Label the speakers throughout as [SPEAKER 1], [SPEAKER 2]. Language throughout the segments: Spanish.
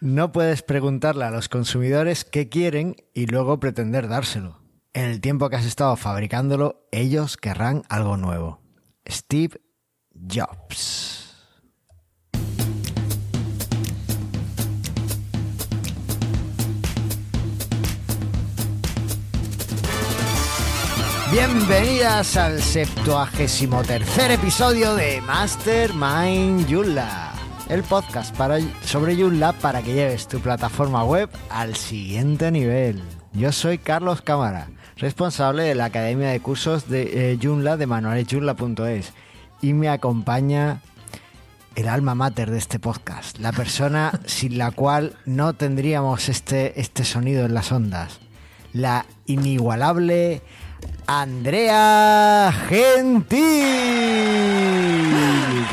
[SPEAKER 1] No puedes preguntarle a los consumidores qué quieren y luego pretender dárselo. En el tiempo que has estado fabricándolo, ellos querrán algo nuevo. Steve Jobs. Bienvenidas al 73 episodio de Mastermind Joomla, el podcast para, sobre Joomla para que lleves tu plataforma web al siguiente nivel. Yo soy Carlos Cámara, responsable de la Academia de Cursos de eh, Joomla de manualesjoomla.es y me acompaña el alma mater de este podcast, la persona sin la cual no tendríamos este, este sonido en las ondas, la inigualable Andrea Gentil,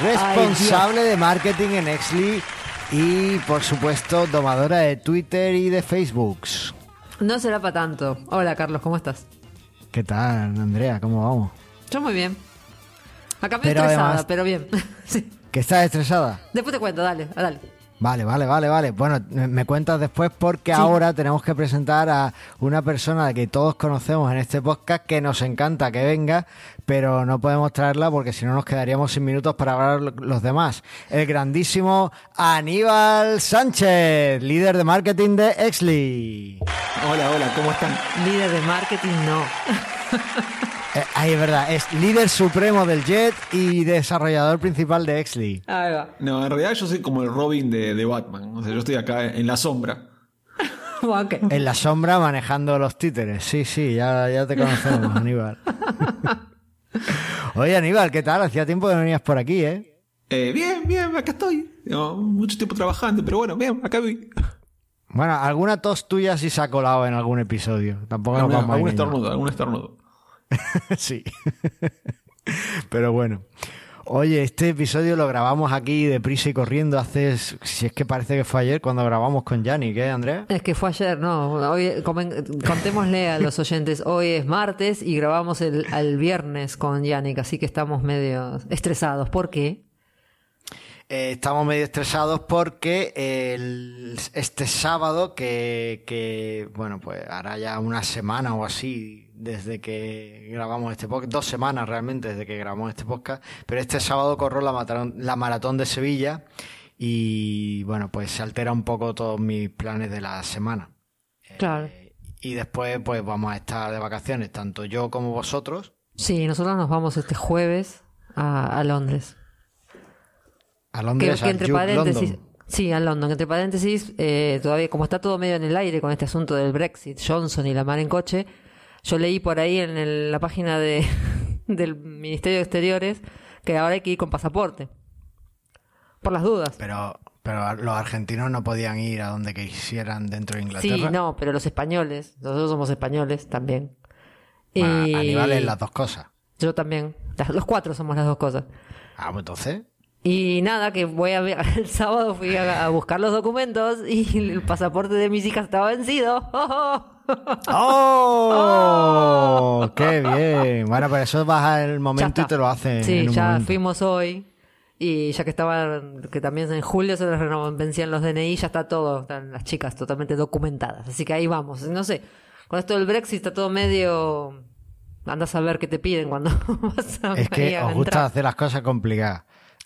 [SPEAKER 1] responsable de marketing en Exly y por supuesto domadora de Twitter y de Facebook.
[SPEAKER 2] No será para tanto. Hola Carlos, ¿cómo estás?
[SPEAKER 1] ¿Qué tal, Andrea? ¿Cómo vamos?
[SPEAKER 2] Yo muy bien. Acá me estresada, pero bien.
[SPEAKER 1] sí. ¿Que estás estresada?
[SPEAKER 2] Después te cuento, dale, dale.
[SPEAKER 1] Vale, vale, vale, vale. Bueno, me cuentas después porque ahora tenemos que presentar a una persona que todos conocemos en este podcast que nos encanta que venga, pero no podemos traerla porque si no nos quedaríamos sin minutos para hablar los demás. El grandísimo Aníbal Sánchez, líder de marketing de Exley.
[SPEAKER 3] Hola, hola, ¿cómo están?
[SPEAKER 2] Líder de marketing, no.
[SPEAKER 1] Eh, ahí es verdad, es líder supremo del Jet y desarrollador principal de Exley.
[SPEAKER 2] Ahí va.
[SPEAKER 3] No, en realidad yo soy como el Robin de, Batman. O sea, yo estoy acá en la sombra.
[SPEAKER 1] En la sombra manejando los títeres. Sí, sí, ya, ya te conocemos, Aníbal. Oye, Aníbal, ¿qué tal? Hacía tiempo que no venías por aquí, ¿eh?
[SPEAKER 3] eh bien, bien, acá estoy. mucho tiempo trabajando, pero bueno, bien, acá voy.
[SPEAKER 1] Bueno, alguna tos tuya sí se ha colado en algún episodio. Tampoco
[SPEAKER 3] nos vamos algún estornudo, algún estornudo.
[SPEAKER 1] sí. Pero bueno. Oye, este episodio lo grabamos aquí deprisa y corriendo hace, si es que parece que fue ayer cuando grabamos con Yannick, ¿eh, Andrea?
[SPEAKER 2] Es que fue ayer, no. Hoy, contémosle a los oyentes, hoy es martes y grabamos el, el viernes con Yannick, así que estamos medio estresados. ¿Por qué?
[SPEAKER 1] Eh, estamos medio estresados porque este sábado, que, bueno, pues hará ya una semana o así desde que grabamos este podcast, dos semanas realmente desde que grabamos este podcast, pero este sábado corro la, la maratón de Sevilla y bueno, pues se altera un poco todos mis planes de la semana.
[SPEAKER 2] Claro.
[SPEAKER 1] Eh, y después pues vamos a estar de vacaciones, tanto yo como vosotros.
[SPEAKER 2] Sí, nosotros nos vamos este jueves a, a Londres.
[SPEAKER 1] A Londres,
[SPEAKER 2] que, entre paréntesis, Sí, a London. Entre paréntesis, eh, todavía como está todo medio en el aire con este asunto del Brexit, Johnson y la mar en coche, yo leí por ahí en la página de, del Ministerio de Exteriores que ahora hay que ir con pasaporte. Por las dudas.
[SPEAKER 1] Pero, pero los argentinos no podían ir a donde quisieran dentro de Inglaterra.
[SPEAKER 2] Sí, no, pero los españoles, nosotros somos españoles también.
[SPEAKER 1] y... Aníbal es las dos cosas.
[SPEAKER 2] Yo también. Los cuatro somos las dos cosas.
[SPEAKER 1] Ah, pues entonces.
[SPEAKER 2] Y nada, que voy a ver, el sábado fui a, buscar los documentos y el pasaporte de mis hijas estaba vencido.
[SPEAKER 1] ¡Oh! ¡Qué bien! Bueno, pues eso baja el momento y te lo hacen.
[SPEAKER 2] Sí,
[SPEAKER 1] ya
[SPEAKER 2] fuimos hoy. Y ya que estaba, que también en julio se les vencían los DNI, ya está todo, están las chicas totalmente documentadas. Así que ahí vamos. No sé, con esto del Brexit está todo medio. Andas a ver qué te piden cuando vas a
[SPEAKER 1] Es que os gusta hacer las cosas complicadas.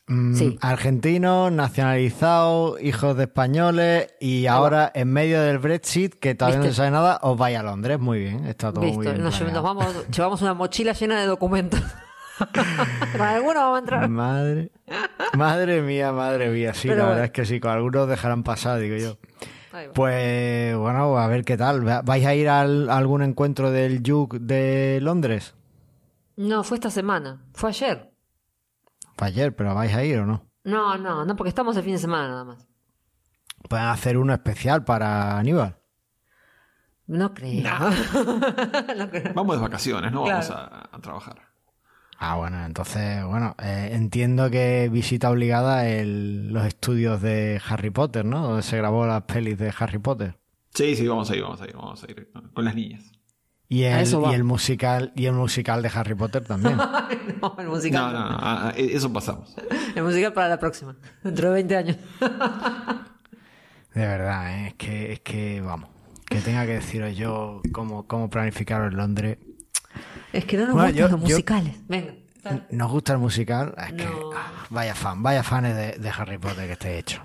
[SPEAKER 1] Mm, argentinos, nacionalizados, hijos de españoles y ahora en medio del Brexit, que todavía no se sabe nada, os vais a Londres. Muy bien, está todo muy bien.
[SPEAKER 2] Nos, vamos, llevamos una mochila llena de documentos. algunos vamos a entrar.
[SPEAKER 1] Madre, madre mía, madre mía. Sí, la verdad es que sí, con algunos dejarán pasar, digo yo. Pues bueno, a ver qué tal. ¿Vais a ir a algún encuentro del Juke de Londres?
[SPEAKER 2] No, fue esta semana. Fue ayer.
[SPEAKER 1] Para ayer, pero ¿vais a ir o no?
[SPEAKER 2] No, no, no, porque estamos el fin de semana nada más.
[SPEAKER 1] ¿Pueden hacer uno especial para Aníbal?
[SPEAKER 2] No creo.
[SPEAKER 3] Vamos de vacaciones, no vamos a, trabajar.
[SPEAKER 1] Ah, bueno, entonces, bueno, eh, entiendo que visita obligada los estudios de Harry Potter, ¿no? Donde se grabó las pelis de Harry Potter.
[SPEAKER 3] Sí, sí, vamos a ir, vamos a ir, vamos a ir con las niñas.
[SPEAKER 1] Y el, y el musical y el musical de Harry Potter también.
[SPEAKER 2] no, el musical.
[SPEAKER 3] No, no, eso pasamos.
[SPEAKER 2] El musical para la próxima, dentro de 20 años.
[SPEAKER 1] De verdad, ¿eh? es que, es que, vamos, que tenga que deciros yo cómo, cómo planificar en Londres.
[SPEAKER 2] Es que no nos
[SPEAKER 1] Bueno,
[SPEAKER 2] gustan
[SPEAKER 1] yo-
[SPEAKER 2] los
[SPEAKER 1] yo-
[SPEAKER 2] musicales. Venga.
[SPEAKER 1] ¿Nos gusta el musical? Es que, ah, vaya fan, vaya fans de, de Harry Potter que esté hecho.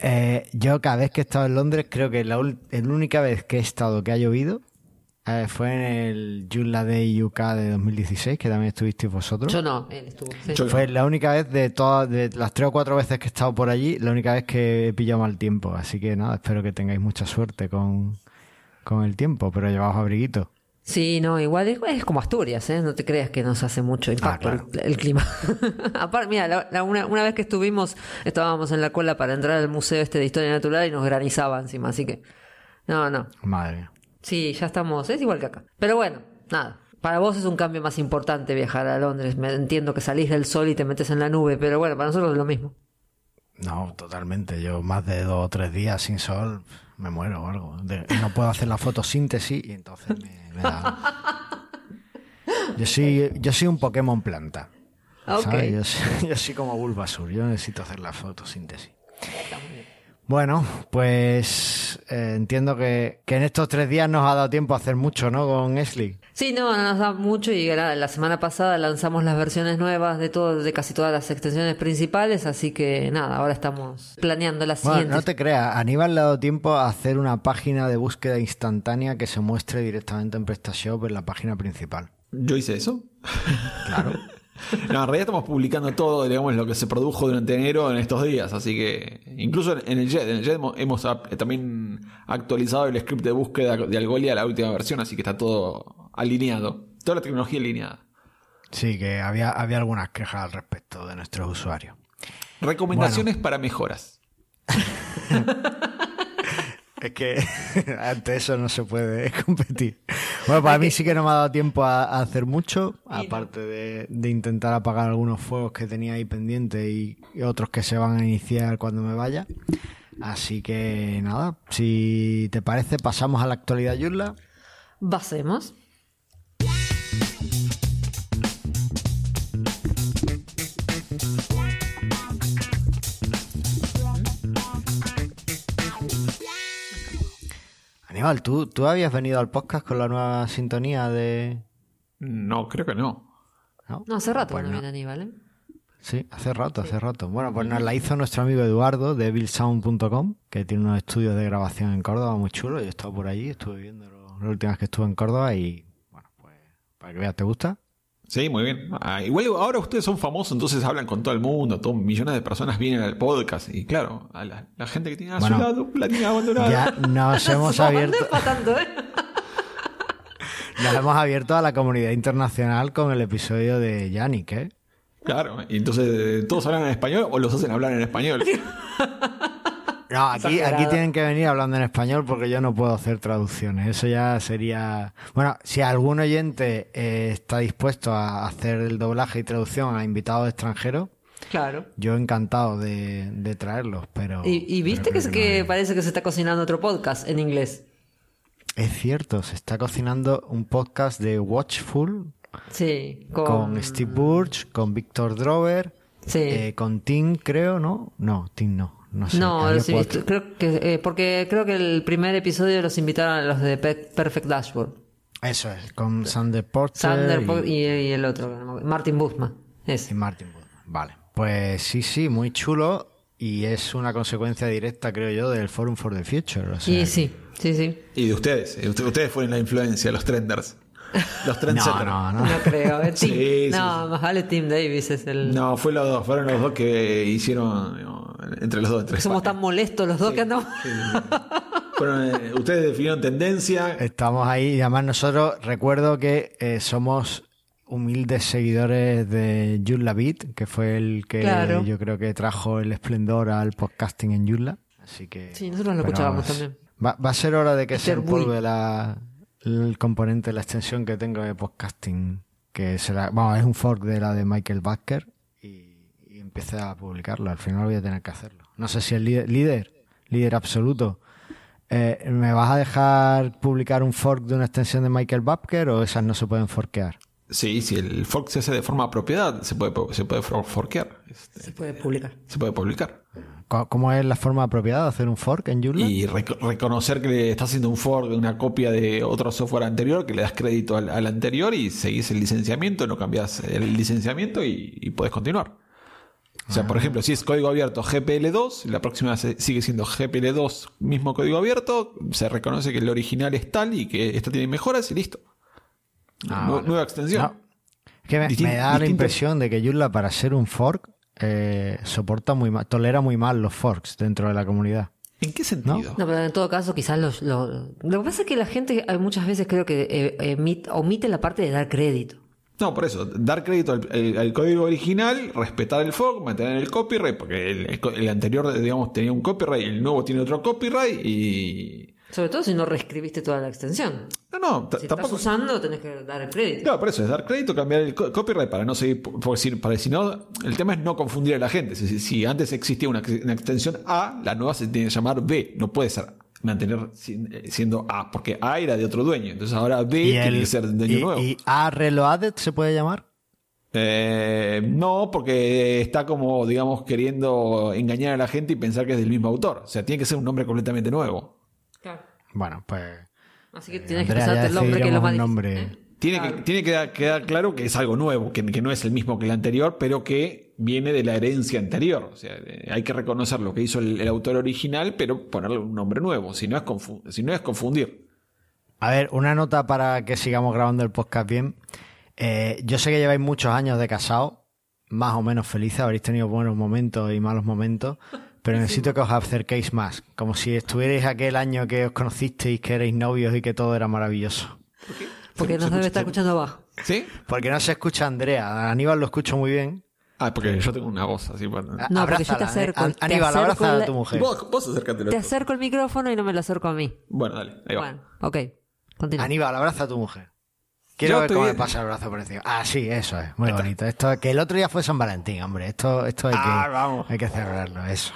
[SPEAKER 1] Eh, yo cada vez que he estado en Londres, creo que la, ul- la única vez que he estado que ha llovido eh, fue en el Joomla Day UK de 2016, que también estuvisteis vosotros.
[SPEAKER 2] Yo no, él estuvo. sí.
[SPEAKER 3] Yo-
[SPEAKER 1] Fue la única vez de todas, de las tres o cuatro veces que he estado por allí, la única vez que he pillado mal tiempo. Así que nada, espero que tengáis mucha suerte con, con el tiempo, pero llevaos abriguito.
[SPEAKER 2] Sí, no, igual es, es como Asturias, ¿eh? No te creas que nos hace mucho impacto
[SPEAKER 1] claro.
[SPEAKER 2] el, el clima. Aparte, mira, la- la- una, una vez que estuvimos, estábamos en la cola para entrar al museo este de historia natural y nos granizaba encima, así que. No, no.
[SPEAKER 1] Madre mía.
[SPEAKER 2] Sí, ya estamos, es igual que acá. Pero bueno, nada. Para vos es un cambio más importante viajar a Londres. Me entiendo que salís del sol y te metes en la nube, pero bueno, para nosotros es lo mismo.
[SPEAKER 1] No, totalmente. Yo más de dos o tres días sin sol me muero o algo. De- no puedo hacer la fotosíntesis y entonces me, me da... Yo soy, yo soy un Pokémon planta.
[SPEAKER 2] Ok.
[SPEAKER 1] ¿sabes? Yo, soy, yo soy como Bulbasur. Yo necesito hacer la fotosíntesis. Bueno, pues eh, entiendo que, que en estos tres días nos ha dado tiempo a hacer mucho, ¿no? Con Esli.
[SPEAKER 2] Sí, no, no nos da mucho y la, la semana pasada lanzamos las versiones nuevas de todo, de casi todas las extensiones principales, así que nada, ahora estamos planeando las
[SPEAKER 1] Bueno,
[SPEAKER 2] siguientes.
[SPEAKER 1] no te creas, Aníbal le ha dado tiempo a hacer una página de búsqueda instantánea que se muestre directamente en PrestaShop en la página principal.
[SPEAKER 3] ¿Yo hice eso? Claro. No, en realidad estamos publicando todo, digamos, lo que se produjo durante enero en estos días, así que incluso en- el JET, en el JET hemos, ap- también actualizado el script de búsqueda de Algolia a la última versión, así que está todo alineado, toda la tecnología alineada.
[SPEAKER 1] Sí, que había, había algunas quejas al respecto de nuestros usuarios.
[SPEAKER 3] Recomendaciones para mejoras.
[SPEAKER 1] Es que ante eso no se puede competir. Bueno, para mí sí que no me ha dado tiempo a, a hacer mucho, aparte de, de intentar apagar algunos fuegos que tenía ahí pendientes y, y otros que se van a iniciar cuando me vaya. Así que nada, si te parece, pasamos a la actualidad, Yurla.
[SPEAKER 2] Basemos.
[SPEAKER 1] Aníbal, ¿tú, ¿tú habías venido al podcast con la nueva sintonía de...?
[SPEAKER 3] No, creo que no.
[SPEAKER 1] ¿No?
[SPEAKER 2] No, hace rato
[SPEAKER 1] Pues
[SPEAKER 2] que no viene Aníbal, ¿eh?
[SPEAKER 1] Sí, hace rato, hace rato. Bueno, pues nos la hizo nuestro amigo Eduardo de billsound.com, que tiene unos estudios de grabación en Córdoba muy chulos. Yo he estado por allí, estuve viendo las últimas que estuve en Córdoba y, bueno, pues, para que veas, ¿te gusta?
[SPEAKER 3] Sí, muy bien. Ah, igual ahora ustedes son famosos, entonces hablan con todo el mundo, todo, millones de personas vienen al podcast y claro, a la, la gente que tiene a
[SPEAKER 1] Bueno,
[SPEAKER 3] su lado la tiene abandonada.
[SPEAKER 1] Ya nos hemos abierto,
[SPEAKER 2] tanto, ¿eh?
[SPEAKER 1] nos hemos abierto a la comunidad internacional con el episodio de Yannick, ¿eh?
[SPEAKER 3] Claro, y entonces eh, todos hablan en español o los hacen hablar en español.
[SPEAKER 1] No, aquí, tienen que venir hablando en español porque yo no puedo hacer traducciones. Eso ya sería. Bueno, si algún oyente eh, está dispuesto a hacer el doblaje y traducción a invitados extranjeros,
[SPEAKER 2] Claro.
[SPEAKER 1] yo encantado de, de traerlos. Pero.
[SPEAKER 2] Y, y viste
[SPEAKER 1] pero
[SPEAKER 2] que, que
[SPEAKER 1] no
[SPEAKER 2] parece que se está cocinando otro podcast en inglés.
[SPEAKER 1] Es cierto, se está cocinando un podcast de Watchful
[SPEAKER 2] Sí, con,
[SPEAKER 1] con Steve Burch, con Víctor Drover,
[SPEAKER 2] Sí.
[SPEAKER 1] eh, con Tim, creo, ¿no? No, Tim no. No sé.
[SPEAKER 2] no, sí, creo que eh, porque creo que el primer episodio los invitaron a los de Pe- Perfect Dashboard.
[SPEAKER 1] Eso es, con Sander Porter
[SPEAKER 2] Sander
[SPEAKER 1] y-
[SPEAKER 2] Po- y, y el otro, no Martin Busman.
[SPEAKER 1] Y
[SPEAKER 2] Ese.
[SPEAKER 1] Martin Woodman. Vale. Pues sí, sí, muy chulo. Y es una consecuencia directa, creo yo, del Forum for the Future. O sea,
[SPEAKER 2] Y sí, sí, sí.
[SPEAKER 3] Y de ustedes, y usted- ustedes fueron la influencia, los trenders. Los
[SPEAKER 1] no,
[SPEAKER 3] trendsetters.
[SPEAKER 1] no, no.
[SPEAKER 2] No creo. eh,
[SPEAKER 3] Sí,
[SPEAKER 2] Tim-
[SPEAKER 3] sí,
[SPEAKER 2] no, más vale Tim Davis es el.
[SPEAKER 3] No, fue los dos, fueron los dos que hicieron no, entre los dos. Entre
[SPEAKER 2] Somos tan molestos los dos que andamos.
[SPEAKER 3] Eh, ustedes definieron tendencia.
[SPEAKER 1] Estamos ahí. Y además nosotros recuerdo que eh, somos humildes seguidores de Joomla Beat, que fue el que
[SPEAKER 2] Claro.
[SPEAKER 1] yo creo que trajo el esplendor al podcasting en Joomla. Así que...
[SPEAKER 2] Sí, nosotros lo escuchábamos también.
[SPEAKER 1] Va, va a ser hora de que se
[SPEAKER 2] Mr. Bui.
[SPEAKER 1] empolve la, el componente, la extensión que tengo de podcasting, que será, vamos, es un fork de la de Michael Basker empiece a publicarlo. Al final voy a tener que hacerlo. No sé si el líder, líder, líder absoluto, eh, ¿me vas a dejar publicar un fork de una extensión de Michael Basker o esas no se pueden forkear?
[SPEAKER 3] Sí, si el fork se hace de forma propiedad, se puede, se puede forkear. Este,
[SPEAKER 2] se puede publicar.
[SPEAKER 3] Se puede publicar.
[SPEAKER 1] ¿Cómo es la forma apropiada de hacer un fork en Joomla?
[SPEAKER 3] Y reconocer que le estás haciendo un fork de una copia de otro software anterior, que le das crédito al, anterior y seguís el licenciamiento, no cambias el licenciamiento y, puedes continuar. O sea, por ah. ejemplo, si es código abierto GPL2, la próxima sigue siendo GPL2, mismo código abierto, se reconoce que el original es tal y que esta tiene mejoras y listo. Ah, nueva extensión.
[SPEAKER 1] que me, da la impresión de que Joomla para ser un fork eh, soporta muy mal, tolera muy mal los forks dentro de la comunidad.
[SPEAKER 3] ¿En qué sentido?
[SPEAKER 2] ¿No? pero en todo caso, quizás los, Lo que pasa es que la gente muchas veces creo que eh, omite la parte de dar crédito.
[SPEAKER 3] No, por eso, dar crédito al, código original, respetar el fork, mantener el copyright, porque el, el, anterior, digamos, tenía un copyright, el nuevo tiene otro copyright y
[SPEAKER 2] sobre todo si no reescribiste toda la extensión.
[SPEAKER 3] No, no,
[SPEAKER 2] si estás usando, tenés que dar el crédito.
[SPEAKER 3] Claro, por eso es dar crédito, cambiar el copyright para no seguir. Porque si, para, si no, el tema es no confundir a la gente. Si, antes existía una, extensión A, la nueva se tiene que llamar B. No puede ser mantener siendo A, porque A era de otro dueño. Entonces ahora B tiene que ser de dueño nuevo.
[SPEAKER 1] ¿Y A reloaded se puede llamar?
[SPEAKER 3] Eh, no, porque está como, digamos, queriendo engañar a la gente y pensar que es del mismo autor. O sea, tiene que ser un nombre completamente nuevo.
[SPEAKER 1] Bueno, pues.
[SPEAKER 2] Así que eh, tienes que pensarte el nombre que lo más
[SPEAKER 1] nombre.
[SPEAKER 3] ¿eh? Tiene, que, tiene que quedar claro que es algo nuevo, que, no es el mismo que el anterior, pero que viene de la herencia anterior. O sea, eh, hay que reconocer lo que hizo el, autor original, pero ponerle un nombre nuevo, si no, es si no es confundir.
[SPEAKER 1] A ver, una nota para que sigamos grabando el podcast bien. yo sé que lleváis muchos años de casado, más o menos felices, habréis tenido buenos momentos y malos momentos, pero necesito que os acerquéis más, como si estuvierais aquel año que os conocisteis, que erais novios y que todo era maravilloso.
[SPEAKER 2] ¿Por qué? Porque no se debe estar escuchando abajo.
[SPEAKER 3] ¿Sí?
[SPEAKER 1] Porque no se escucha Andrea. Aníbal lo escucho muy bien.
[SPEAKER 3] Ah, porque yo tengo una voz así. Bueno.
[SPEAKER 2] No, porque yo te acerco.
[SPEAKER 1] Aníbal, abraza a tu mujer.
[SPEAKER 3] Vos, vos acércate.
[SPEAKER 2] Te acerco el micrófono y no me lo acerco a mí.
[SPEAKER 3] Bueno, dale. Ahí va.
[SPEAKER 2] Bueno, ok. Continúa.
[SPEAKER 1] Aníbal, abraza a tu mujer. Quiero ver cómo me pasa el brazo por encima. Ah, sí, eso es. Muy bonito. Esto, que el otro día fue San Valentín, hombre. Esto, esto hay, ah, que, vamos. hay que celebrarlo, eso.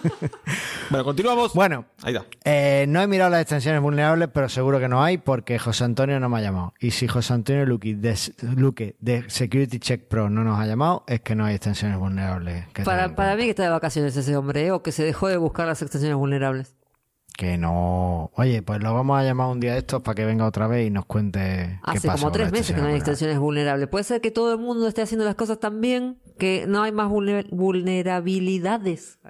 [SPEAKER 3] bueno, continuamos.
[SPEAKER 1] Bueno,
[SPEAKER 3] ahí está.
[SPEAKER 1] Eh, no he mirado las extensiones vulnerables, pero seguro que no hay porque José Antonio no me ha llamado. Y si José Antonio Luque de, de Security Check Pro no nos ha llamado, es que no hay extensiones vulnerables.
[SPEAKER 2] para, para mí que está de vacaciones ese hombre, ¿eh? o que se dejó de buscar las extensiones vulnerables
[SPEAKER 1] que no. Oye, pues lo vamos a llamar un día de estos para que venga otra vez y nos cuente.
[SPEAKER 2] Hace
[SPEAKER 1] qué
[SPEAKER 2] pasa como tres meses que no hay extensiones vulnerables. Puede ser que todo el mundo esté haciendo las cosas tan bien que no hay más vulnerabilidades.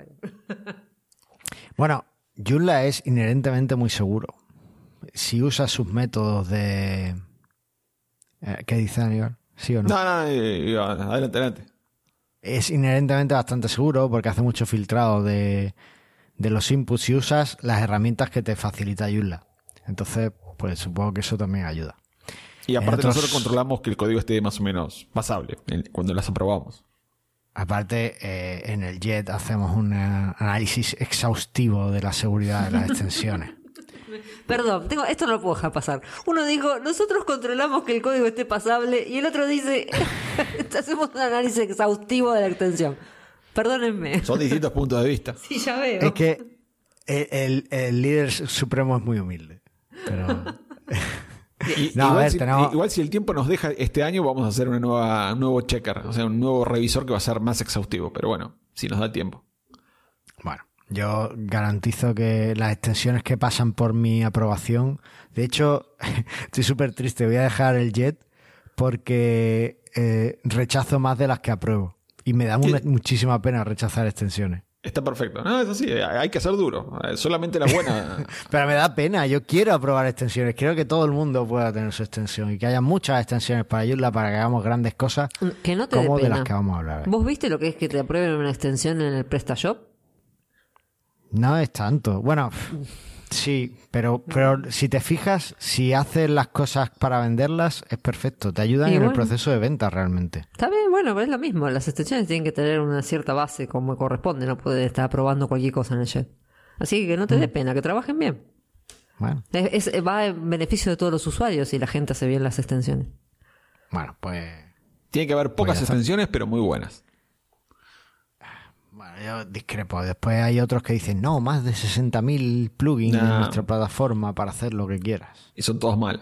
[SPEAKER 1] bueno, Joomla es inherentemente muy seguro. Si usa sus métodos de. Eh, ¿Qué dice Aníbal? ¿Sí o no?
[SPEAKER 3] No, no, adelante, adelante.
[SPEAKER 1] Es inherentemente bastante seguro porque hace mucho filtrado de de los inputs y usas las herramientas que te facilita Joomla. Entonces, pues supongo que eso también ayuda.
[SPEAKER 3] Y aparte nosotros controlamos que el código esté más o menos pasable cuando las aprobamos.
[SPEAKER 1] Aparte, eh, en el JET hacemos un análisis exhaustivo de la seguridad de las extensiones.
[SPEAKER 2] Perdón, tengo, esto no lo puedo dejar pasar. Uno dijo, nosotros controlamos que el código esté pasable y el otro dice, hacemos un análisis exhaustivo de la extensión. Perdónenme.
[SPEAKER 3] Son distintos puntos de vista.
[SPEAKER 2] Sí, ya veo.
[SPEAKER 1] Es que el, líder supremo es muy humilde. Pero.
[SPEAKER 3] igual, si, el tiempo nos deja este año, vamos a hacer una nueva, un nuevo checker, o sea, un nuevo revisor que va a ser más exhaustivo. Pero bueno, si nos da tiempo.
[SPEAKER 1] Bueno, yo garantizo que las extensiones que pasan por mi aprobación. De hecho, estoy súper triste. Voy a dejar el JET porque eh, rechazo más de las que apruebo. Y me da muchísima pena rechazar extensiones.
[SPEAKER 3] Está perfecto. No, es así, hay que ser duro. Solamente la buena.
[SPEAKER 1] Pero me da pena, yo quiero aprobar extensiones. Quiero que todo el mundo pueda tener su extensión y que haya muchas extensiones para ayudarla para que hagamos grandes cosas
[SPEAKER 2] que no te
[SPEAKER 1] como de las que vamos a hablar.
[SPEAKER 2] ¿Vos viste lo que es que te aprueben una extensión en el PrestaShop?
[SPEAKER 1] No es tanto. Bueno, Sí, pero, pero si te fijas, si haces las cosas para venderlas, es perfecto. Te ayudan en el proceso de venta realmente.
[SPEAKER 2] Está bien, bueno, pero es lo mismo. Las extensiones tienen que tener una cierta base como corresponde. No puedes estar probando cualquier cosa en el jet. Así que no te dé pena, que trabajen bien. Bueno. Es, va en beneficio de todos los usuarios y la gente hace bien las extensiones.
[SPEAKER 1] Bueno, pues.
[SPEAKER 3] Tiene que haber pocas extensiones, pero muy buenas
[SPEAKER 1] yo discrepo. Después hay otros que dicen, no, más de 60.000 plugins en nuestra plataforma para hacer lo que quieras.
[SPEAKER 3] Y son todos mal.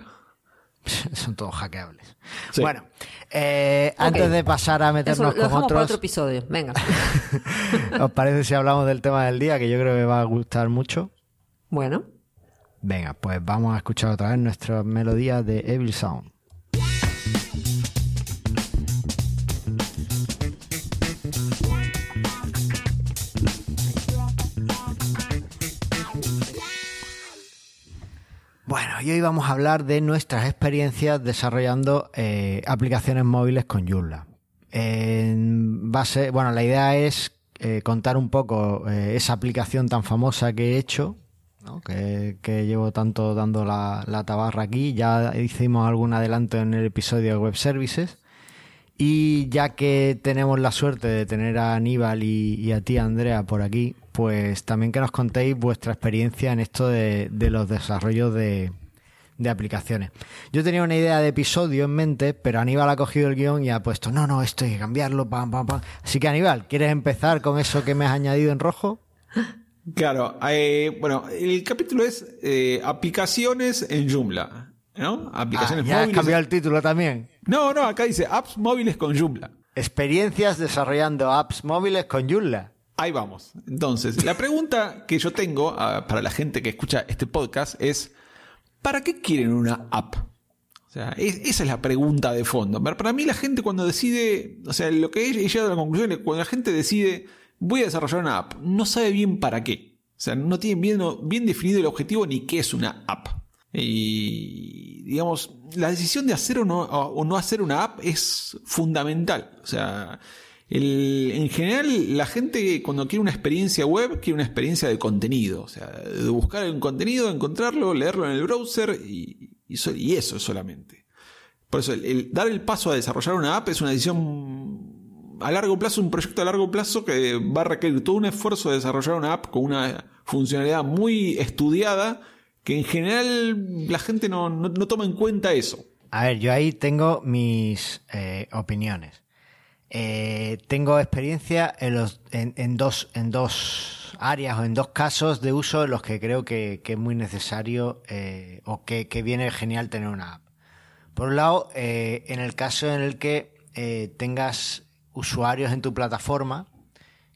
[SPEAKER 1] son todos hackeables. Bueno, eh, antes de pasar a meternos
[SPEAKER 2] Eso, lo
[SPEAKER 1] con otros,
[SPEAKER 2] otro episodio. Venga.
[SPEAKER 1] ¿os parece si hablamos del tema del día que yo creo que va a gustar mucho?
[SPEAKER 2] Bueno.
[SPEAKER 1] Venga, pues vamos a escuchar otra vez nuestra melodía de Evil Sound. Y hoy vamos a hablar de nuestras experiencias desarrollando eh, aplicaciones móviles con Joomla. Bueno, la idea es eh, contar un poco eh, esa aplicación tan famosa que he hecho, que, llevo tanto dando la, tabarra aquí. Ya hicimos algún adelanto en el episodio de Web Services. Y ya que tenemos la suerte de tener a Aníbal y, a ti, Andrea, por aquí, pues también que nos contéis vuestra experiencia en esto de los desarrollos de, de aplicaciones. Yo tenía una idea de episodio en mente, pero Aníbal ha cogido el guion y ha puesto, no, no, esto hay que cambiarlo, pam, pam, pam. Así que Aníbal, ¿quieres empezar con eso que me has añadido en rojo?
[SPEAKER 3] Claro, eh, bueno, el capítulo es eh, aplicaciones en Joomla, ¿no? Aplicaciones
[SPEAKER 1] Ah, ya has
[SPEAKER 3] móviles.
[SPEAKER 1] cambiado el título también.
[SPEAKER 3] No, no, acá dice apps móviles con Joomla.
[SPEAKER 1] Experiencias desarrollando apps móviles con Joomla.
[SPEAKER 3] Ahí vamos. Entonces, la pregunta que yo tengo ah, para la gente que escucha este podcast es, ¿para qué quieren una app? O sea, es- esa es la pregunta de fondo. Para para mí la gente cuando decide, o sea, lo que he llegado a la conclusión es que cuando la gente decide, voy a desarrollar una app, no sabe bien para qué. O sea, no tiene bien, bien definido el objetivo ni qué es una app. Y, digamos, la decisión de hacer o no, o no hacer una app es fundamental. O sea, en general, la gente cuando quiere una experiencia web, quiere una experiencia de contenido. O sea, de buscar un contenido, encontrarlo, leerlo en el browser y, y so- y eso solamente. Por eso, dar el paso a desarrollar una app es una decisión a largo plazo, un proyecto a largo plazo que va a requerir todo un esfuerzo de desarrollar una app con una funcionalidad muy estudiada que en general la gente no toma en cuenta eso.
[SPEAKER 1] A ver, yo ahí tengo mis eh, opiniones. Eh, tengo experiencia en, dos, áreas o en dos casos de uso en los que creo que, es muy necesario eh, o que, viene genial tener una app. Por un lado, eh, en el caso en el que tengas usuarios en tu plataforma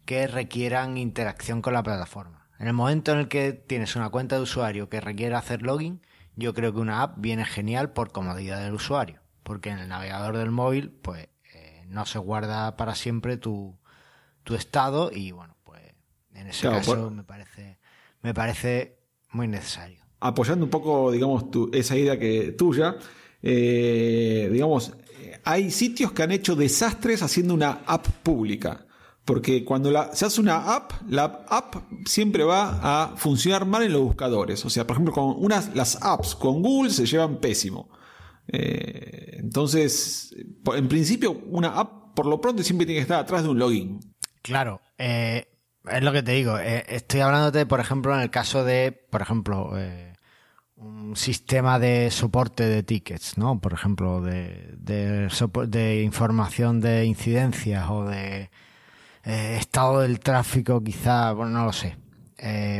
[SPEAKER 1] que requieran interacción con la plataforma. En el momento en el que tienes una cuenta de usuario que requiere hacer login, yo creo que una app viene genial por comodidad del usuario, porque en el navegador del móvil, pues no se guarda para siempre tu, tu estado y bueno, pues en ese
[SPEAKER 3] Claro,
[SPEAKER 1] caso
[SPEAKER 3] por-
[SPEAKER 1] me parece me parece muy necesario.
[SPEAKER 3] apoyando un poco, digamos, tu- esa idea que tuya, eh, digamos, hay sitios que han hecho desastres haciendo una app pública. Porque cuando la- se hace una app, la app siempre va a funcionar mal en los buscadores. O sea, por ejemplo, con unas, las apps con Google se llevan pésimo. Eh, entonces, en principio, una app, por lo pronto, siempre tiene que estar atrás de un login.
[SPEAKER 1] Claro, eh, es lo que te digo. eh, estoy hablándote, por ejemplo, en el caso de, por ejemplo, eh, un sistema de soporte de tickets, ¿no? Por ejemplo, de, de, información de incidencias o de eh, estado del tráfico, quizá, bueno, no lo sé.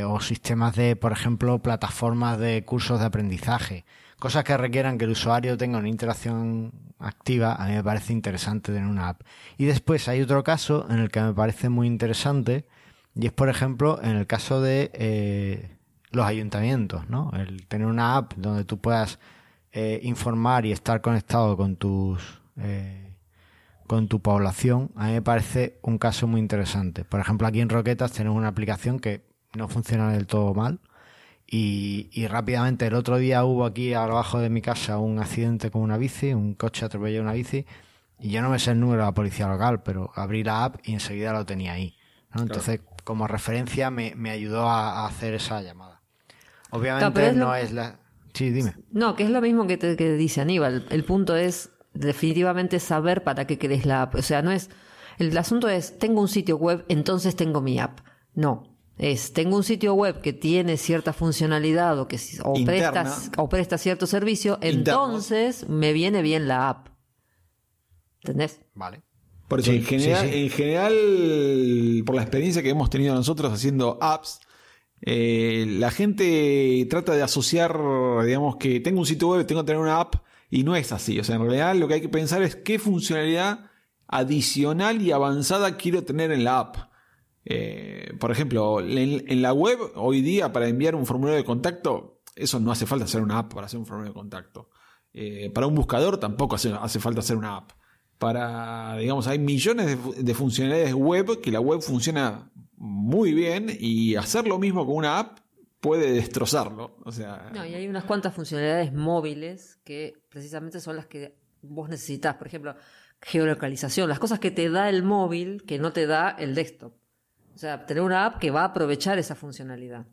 [SPEAKER 1] O sistemas de, por ejemplo, plataformas de cursos de aprendizaje. Cosas que requieran que el usuario tenga una interacción activa, a mí me parece interesante tener una app. Y después hay otro caso en el que me parece muy interesante, y es, por ejemplo, en el caso de eh, los ayuntamientos, ¿no? El tener una app donde tú puedas eh, informar y estar conectado con tus eh, con tu población, a mí me parece un caso muy interesante. Por ejemplo, aquí en Roquetas tenemos una aplicación que no funciona del todo mal y, y rápidamente el otro día hubo aquí abajo de mi casa un accidente con una bici, un coche atropelló una bici y yo no me sé el número de la policía local, pero abrí la app y enseguida lo tenía ahí. ¿no? Entonces, como referencia me, me ayudó a, a hacer esa llamada. Obviamente
[SPEAKER 2] pero es lo-
[SPEAKER 1] no es la... Sí, dime.
[SPEAKER 2] No, que es lo mismo que, te- que dice Aníbal. El punto es definitivamente saber para qué querés la app. O sea, no es. El asunto es, tengo un sitio web, entonces tengo mi app. No. Es, tengo un sitio web que tiene cierta funcionalidad o que si- o,
[SPEAKER 3] Interna.
[SPEAKER 2] presta, o presta cierto servicio,
[SPEAKER 3] Interno.
[SPEAKER 2] entonces me viene bien la app. ¿Entendés?
[SPEAKER 1] Vale.
[SPEAKER 3] Por eso,
[SPEAKER 1] Sí,
[SPEAKER 3] en, general,
[SPEAKER 1] sí, sí.
[SPEAKER 3] en general, por la experiencia que hemos tenido nosotros haciendo apps, eh, la gente trata de asociar, digamos, que tengo un sitio web, tengo que tener una app, Y no es así. O sea, en realidad lo que hay que pensar es qué funcionalidad adicional y avanzada quiero tener en la app. Eh, por ejemplo, en, la web, hoy día, para enviar un formulario de contacto, eso no hace falta hacer una app para hacer un formulario de contacto. Eh, para un buscador tampoco hace, falta hacer una app. Para, digamos, hay millones de, funcionalidades web que la web funciona muy bien y hacer lo mismo con una app puede destrozarlo.
[SPEAKER 2] No, y hay unas cuantas funcionalidades móviles que precisamente son las que vos necesitas. Por ejemplo, geolocalización, las cosas que te da el móvil que no te da el desktop. O sea, tener una app que va a aprovechar esa funcionalidad.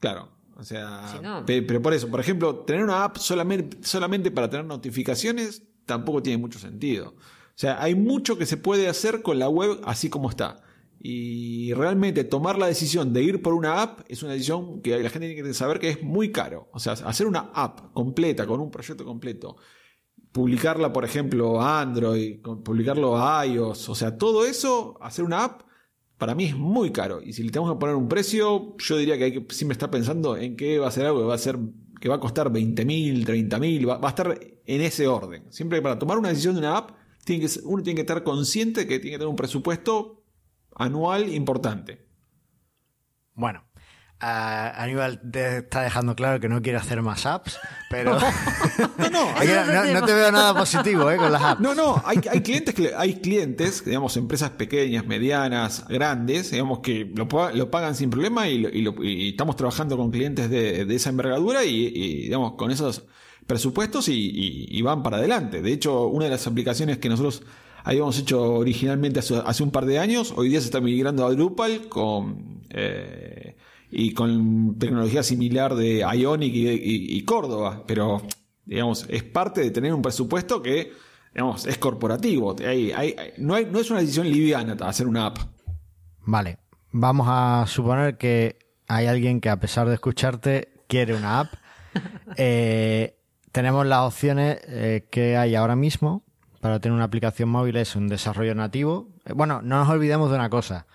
[SPEAKER 3] Claro, o sea, pero por eso, por ejemplo, tener una app solamente, solamente para tener notificaciones tampoco tiene mucho sentido. O sea, hay mucho que se puede hacer con la web así como está. Y realmente tomar la decisión de ir por una app es una decisión que la gente tiene que saber que es muy caro. O sea, hacer una app completa, con un proyecto completo, publicarla, por ejemplo, a Android, publicarlo a iOS, o sea, todo eso, hacer una app, para mí es muy caro. Y si le tenemos que poner un precio, yo diría que hay que siempre estar pensando en qué va a ser algo que va a ser que va a costar 20 mil, 30 mil, va, a estar en ese orden. Siempre para tomar una decisión de una app, tiene que, uno tiene que estar consciente que tiene que tener un presupuesto anual importante.
[SPEAKER 1] Bueno, Aníbal te está dejando claro que no quiere hacer más apps, pero no, no, te veo nada positivo eh, con las apps.
[SPEAKER 3] No, no, hay, clientes que hay clientes, digamos, empresas pequeñas, medianas, grandes, digamos que lo, pagan sin problema y, estamos trabajando con clientes de, esa envergadura y, digamos con esos presupuestos y, van para adelante. De hecho, una de las aplicaciones que nosotros habíamos hecho originalmente hace, un par de años, hoy día se está migrando a Drupal con eh, y con tecnología similar de Ionic y, Córdoba, pero digamos, es parte de tener un presupuesto que digamos, es corporativo. no, no es una decisión liviana hacer una app.
[SPEAKER 1] Vale, vamos a suponer que hay alguien que a pesar de escucharte quiere una app. Eh, tenemos las opciones eh, que hay ahora mismo para tener una aplicación móvil es un desarrollo nativo. Eh, bueno, no nos olvidemos de una cosa.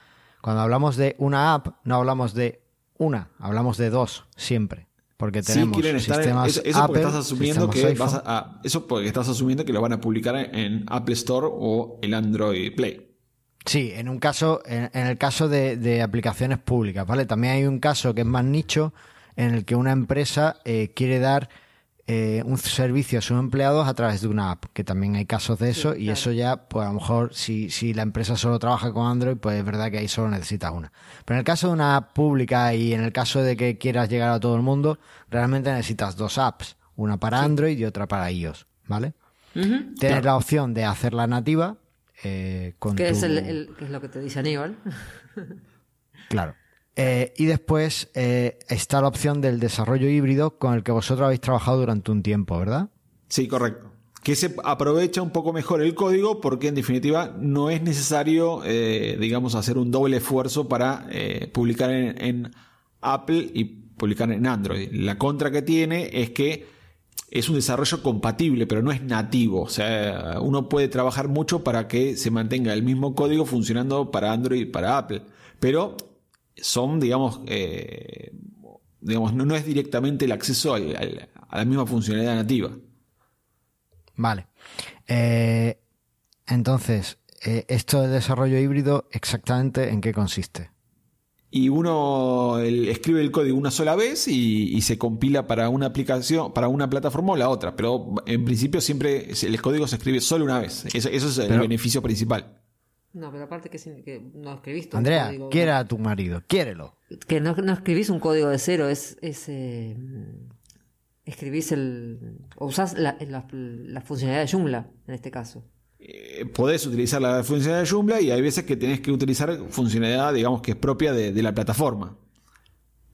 [SPEAKER 1] Cuando hablamos de una app, no hablamos de una, hablamos de dos siempre. Porque tenemos sistemas
[SPEAKER 3] eso, eso porque estás asumiendo que vas a, eso porque estás asumiendo que lo van a publicar en Apple Store o el Android Play.
[SPEAKER 1] Sí, en un caso, en, el caso de, aplicaciones públicas, ¿vale? También hay un caso que es más nicho en el que una empresa eh, quiere dar eh, un servicio a sus empleados a través de una app, que también hay casos de eso, y eso ya, pues a lo mejor, si, si la empresa solo trabaja con Android, pues es verdad que ahí solo necesitas una. Pero en el caso de una app pública y en el caso de que quieras llegar a todo el mundo, realmente necesitas dos apps, una para Android y otra para iOS, ¿vale? Tienes la opción de hacerla nativa. Eh, con
[SPEAKER 2] ¿Qué, es el, es lo que te dice Aníbal?
[SPEAKER 1] claro. Eh, y después eh, está la opción del desarrollo híbrido con el que vosotros habéis trabajado durante un tiempo, ¿verdad?
[SPEAKER 3] Sí, correcto. Que se aprovecha un poco mejor el código porque en definitiva no es necesario, eh, digamos, hacer un doble esfuerzo para publicar en, Apple y publicar en Android. La contra que tiene es que es un desarrollo compatible, pero no es nativo. O sea, uno puede trabajar mucho para que se mantenga el mismo código funcionando para Android y para Apple. Pero son, digamos, eh, digamos no, es directamente el acceso a la misma funcionalidad nativa.
[SPEAKER 1] Vale. Eh, entonces, eh, esto del desarrollo híbrido, ¿exactamente en qué consiste?
[SPEAKER 3] Y uno escribe el código una sola vez y, se compila para una aplicación, para una plataforma o la otra. Pero en principio siempre el código se escribe solo una vez. Eso, es el beneficio principal.
[SPEAKER 2] No, pero aparte que, que no escribiste
[SPEAKER 1] Andrea, código, quiera a tu marido, quiérelo.
[SPEAKER 2] Que no, no escribís un código de cero, es, es eh, escribís el. o usás la, la, funcionalidad de Joomla, en este caso.
[SPEAKER 3] Eh, podés utilizar la funcionalidad de Joomla y hay veces que tenés que utilizar funcionalidad, digamos, que es propia de, la plataforma.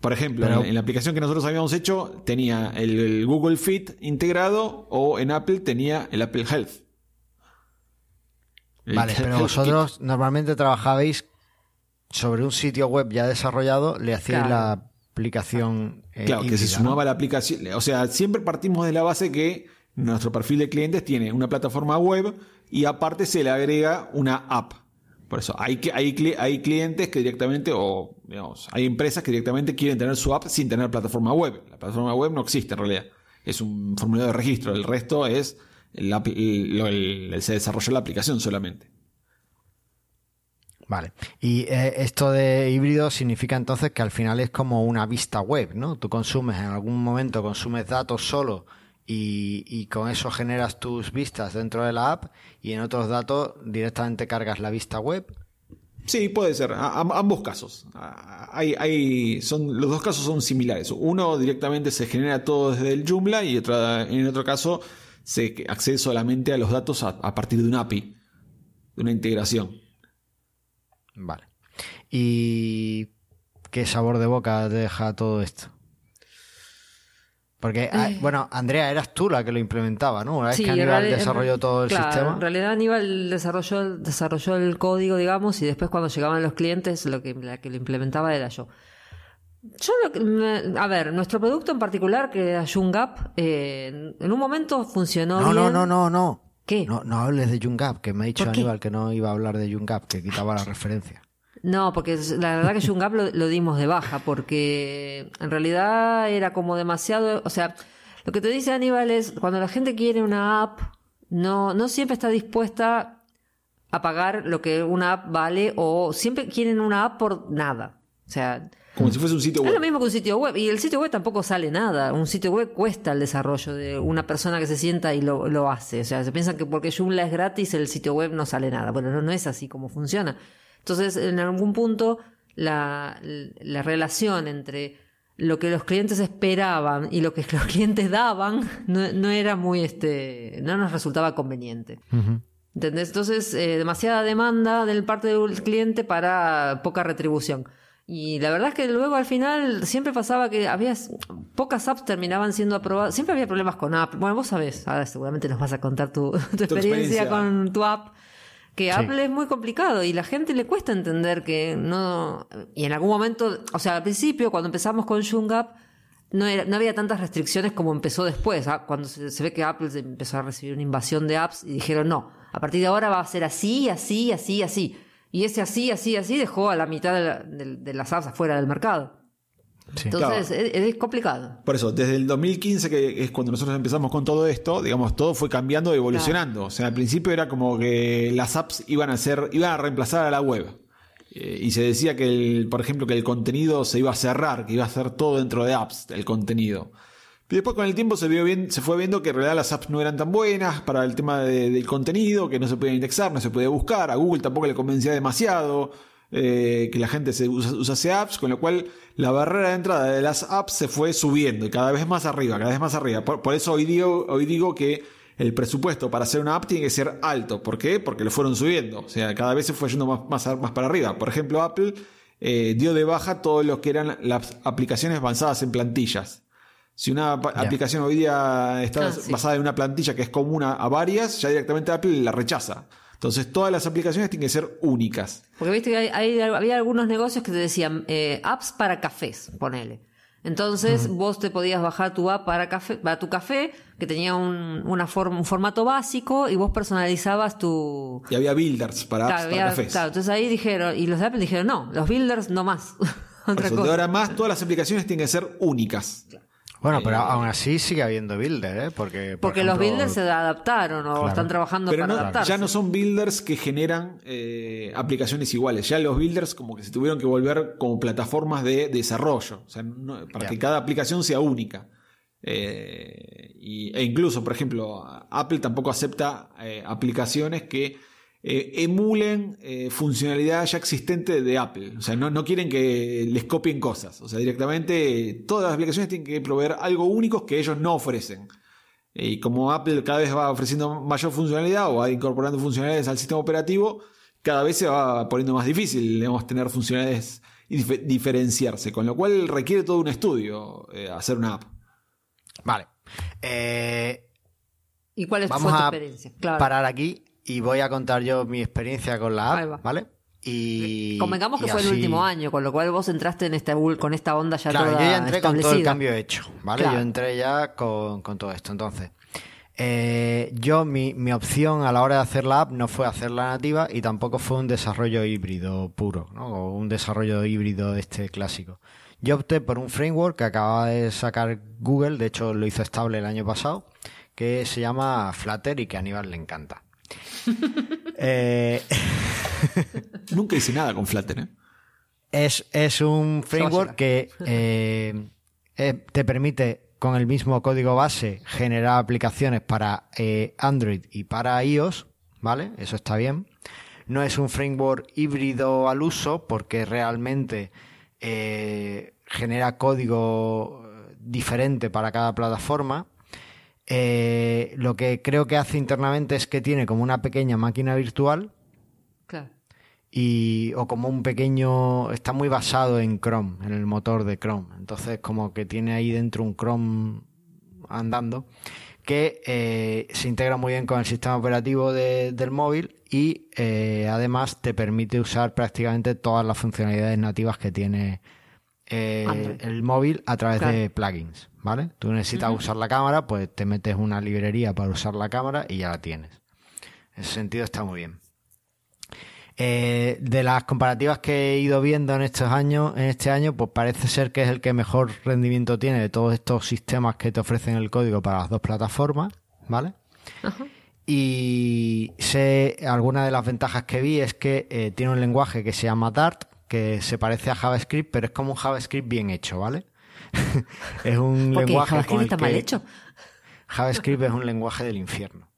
[SPEAKER 3] Por ejemplo, en, la aplicación que nosotros habíamos hecho tenía el Google Fit integrado o en Apple tenía el Apple Health.
[SPEAKER 1] Vale, pero vosotros normalmente trabajabais sobre un sitio web ya desarrollado, le hacíais la aplicación.
[SPEAKER 3] Eh, claro, que se sumaba la aplicación. O sea, siempre partimos de la base que nuestro perfil de clientes tiene una plataforma web y aparte se le agrega una app. Por eso, hay, hay, hay clientes que directamente, o digamos, hay empresas que directamente quieren tener su app sin tener plataforma web. La plataforma web no existe en realidad. es un formulario de registro. El resto es el, se desarrolló la aplicación solamente.
[SPEAKER 1] Vale. Y eh, esto de híbrido significa entonces que al final es como una vista web, ¿no? Tú consumes en algún momento, consumes datos solo y, con eso generas tus vistas dentro de la app y en otros datos directamente cargas la vista web.
[SPEAKER 3] Sí, puede ser. ambos casos. Hay, hay, son, los dos casos son similares. Uno directamente se genera todo desde el Joomla y otra, en otro caso se accede solamente a los datos a partir de una API, de una integración.
[SPEAKER 1] Vale. ¿Y qué sabor de boca deja todo esto? Porque, ah, eh. bueno, Andrea, eras tú la que lo implementaba, ¿no? Una vez que Aníbal desarrolló todo el sistema.
[SPEAKER 2] En realidad Aníbal desarrolló, desarrolló el código, digamos, y después cuando llegaban los clientes, lo que, la que lo implementaba era yo. Yo, a ver, nuestro producto en particular, que era YoungApp, eh, en un momento funcionó
[SPEAKER 1] no,
[SPEAKER 2] bien.
[SPEAKER 1] No, no, no, no.
[SPEAKER 2] ¿Qué?
[SPEAKER 1] No, no hables de YoungApp, que me ha dicho Aníbal que no iba a hablar de YoungApp, que quitaba la referencia.
[SPEAKER 2] No, porque la verdad que YoungApp lo, lo dimos de baja, porque en realidad era como demasiado, o sea, lo que te dice Aníbal es, cuando la gente quiere una app, no, no siempre está dispuesta a pagar lo que una app vale o siempre quieren una app por nada. O sea,
[SPEAKER 3] como si fuese un sitio web.
[SPEAKER 2] Es lo mismo que un sitio web. Y el sitio web tampoco sale nada. Un sitio web cuesta el desarrollo de una persona que se sienta y lo, lo hace. O sea, se piensan que porque Joomla es gratis, el sitio web no sale nada. Bueno, no, no es así como funciona. Entonces, en algún punto, la, la relación entre lo que los clientes esperaban y lo que los clientes daban no, no era muy, este, no nos resultaba conveniente. ¿Entendés? Entonces, eh, demasiada demanda del parte del cliente para poca retribución. Y la verdad es que luego al final siempre pasaba que había pocas apps terminaban siendo aprobadas. Siempre había problemas con app. Bueno, vos sabés, ahora seguramente nos vas a contar tu, experiencia, con tu app. Que Apple es muy complicado y la gente le cuesta entender que no. Y en algún momento, o sea, al principio, cuando empezamos con YoungApp, no, era, no había tantas restricciones como empezó después. ¿ah? Cuando se, se, ve que Apple empezó a recibir una invasión de apps y dijeron, no, a partir de ahora va a ser así, así, así, así. Y ese así, así, así dejó a la mitad de, las apps afuera del mercado. Entonces es, complicado.
[SPEAKER 3] Por eso, desde el 2015, que es cuando nosotros empezamos con todo esto, digamos, todo fue cambiando y evolucionando. O sea, al principio era como que las apps iban a ser, iban a reemplazar a la web. Eh, y se decía que, el, por ejemplo, que el contenido se iba a cerrar, que iba a ser todo dentro de apps, el contenido. Y después con el tiempo se, vio bien, se fue viendo que en realidad las apps no eran tan buenas para el tema del contenido, que no se podía indexar, no se podía buscar, a Google tampoco le convencía demasiado eh, que la gente se usase apps, con lo cual la barrera de entrada de las apps se fue subiendo y cada vez más arriba, cada vez más arriba. Por, eso hoy digo, hoy digo que el presupuesto para hacer una app tiene que ser alto. ¿Por qué? Porque lo fueron subiendo. O sea, cada vez se fue yendo más, más, para arriba. Por ejemplo, Apple eh, dio de baja todo lo que eran las aplicaciones avanzadas en plantillas. Si una aplicación hoy día está ah, basada en una plantilla que es común a, varias, ya directamente Apple la rechaza. Entonces todas las aplicaciones tienen que ser únicas.
[SPEAKER 2] Porque viste que había algunos negocios que te decían eh, apps para cafés, ponele. Entonces vos te podías bajar tu app para, café, para tu café, que tenía un, una un formato básico, y vos personalizabas tu...
[SPEAKER 3] Y había builders para apps para cafés.
[SPEAKER 2] Claro, entonces ahí dijeron, y los de Apple dijeron, no, los builders no más.
[SPEAKER 3] Otra cosa. De ahora más, todas las aplicaciones tienen que ser únicas.
[SPEAKER 1] Bueno, pero aún así sigue habiendo builders, ¿eh? Porque,
[SPEAKER 2] Porque los builders se adaptaron o están trabajando para adaptarse.
[SPEAKER 3] Ya no son builders que generan eh, aplicaciones iguales. Ya los builders como que se tuvieron que volver como plataformas de desarrollo. O sea, para que cada aplicación sea única. Eh, e incluso, por ejemplo, Apple tampoco acepta eh, aplicaciones que eh, emulen eh, funcionalidad ya existente de Apple. O sea, no, quieren que les copien cosas. O sea, directamente todas las aplicaciones tienen que proveer algo único que ellos no ofrecen. Y como Apple cada vez va ofreciendo mayor funcionalidad o va incorporando funcionalidades al sistema operativo, cada vez se va poniendo más difícil digamos, tener funcionalidades y diferenciarse. Con lo cual requiere todo un estudio eh, hacer una app.
[SPEAKER 1] Vale.
[SPEAKER 2] ¿Y cuál es tu experiencia?
[SPEAKER 1] Claro. Parar aquí y voy a contar yo mi experiencia con la app, ¿vale? Y,
[SPEAKER 2] Convengamos que fue el último año, con lo cual vos entraste en esta, con esta onda ya
[SPEAKER 1] claro, yo ya entré con todo el cambio hecho, ¿vale? Yo entré ya con, todo esto. Entonces, eh, yo, mi, mi, opción a la hora de hacer la app no fue hacerla nativa y tampoco fue un desarrollo híbrido puro, ¿no? O un desarrollo híbrido este clásico. Yo opté por un framework que acaba de sacar Google, de hecho lo hizo estable el año pasado, que se llama Flutter y que a Aníbal le encanta.
[SPEAKER 3] Eh, Nunca hice nada con Flutter. ¿eh?
[SPEAKER 1] Es, es, un framework que eh, te permite con el mismo código base generar aplicaciones para Android y para iOS, ¿vale? Eso está bien. No es un framework híbrido al uso porque realmente genera código diferente para cada plataforma eh, lo que creo que hace internamente es que tiene como una pequeña máquina virtual.
[SPEAKER 2] Claro.
[SPEAKER 1] Y, o como un pequeño. Está muy basado en Chrome, en el motor de Chrome. Entonces, como que tiene ahí dentro un Chrome andando que eh, se integra muy bien con el sistema operativo del móvil y eh, además te permite usar prácticamente todas las funcionalidades nativas que tiene el móvil a través de plugins. ¿vale? Tú necesitas usar la cámara, pues te metes una librería para usar la cámara y ya la tienes. En ese sentido está muy bien. Eh, de las comparativas que he ido viendo en estos años, en este año, pues parece ser que es el que mejor rendimiento tiene de todos estos sistemas que te ofrecen el código para las dos plataformas, ¿vale? Y sé, alguna de las ventajas que vi es que eh, tiene un lenguaje que se llama Dart, que se parece a JavaScript, pero es como un JavaScript bien hecho, ¿vale? es un lenguaje.
[SPEAKER 2] JavaScript está mal hecho.
[SPEAKER 1] JavaScript es un lenguaje del infierno.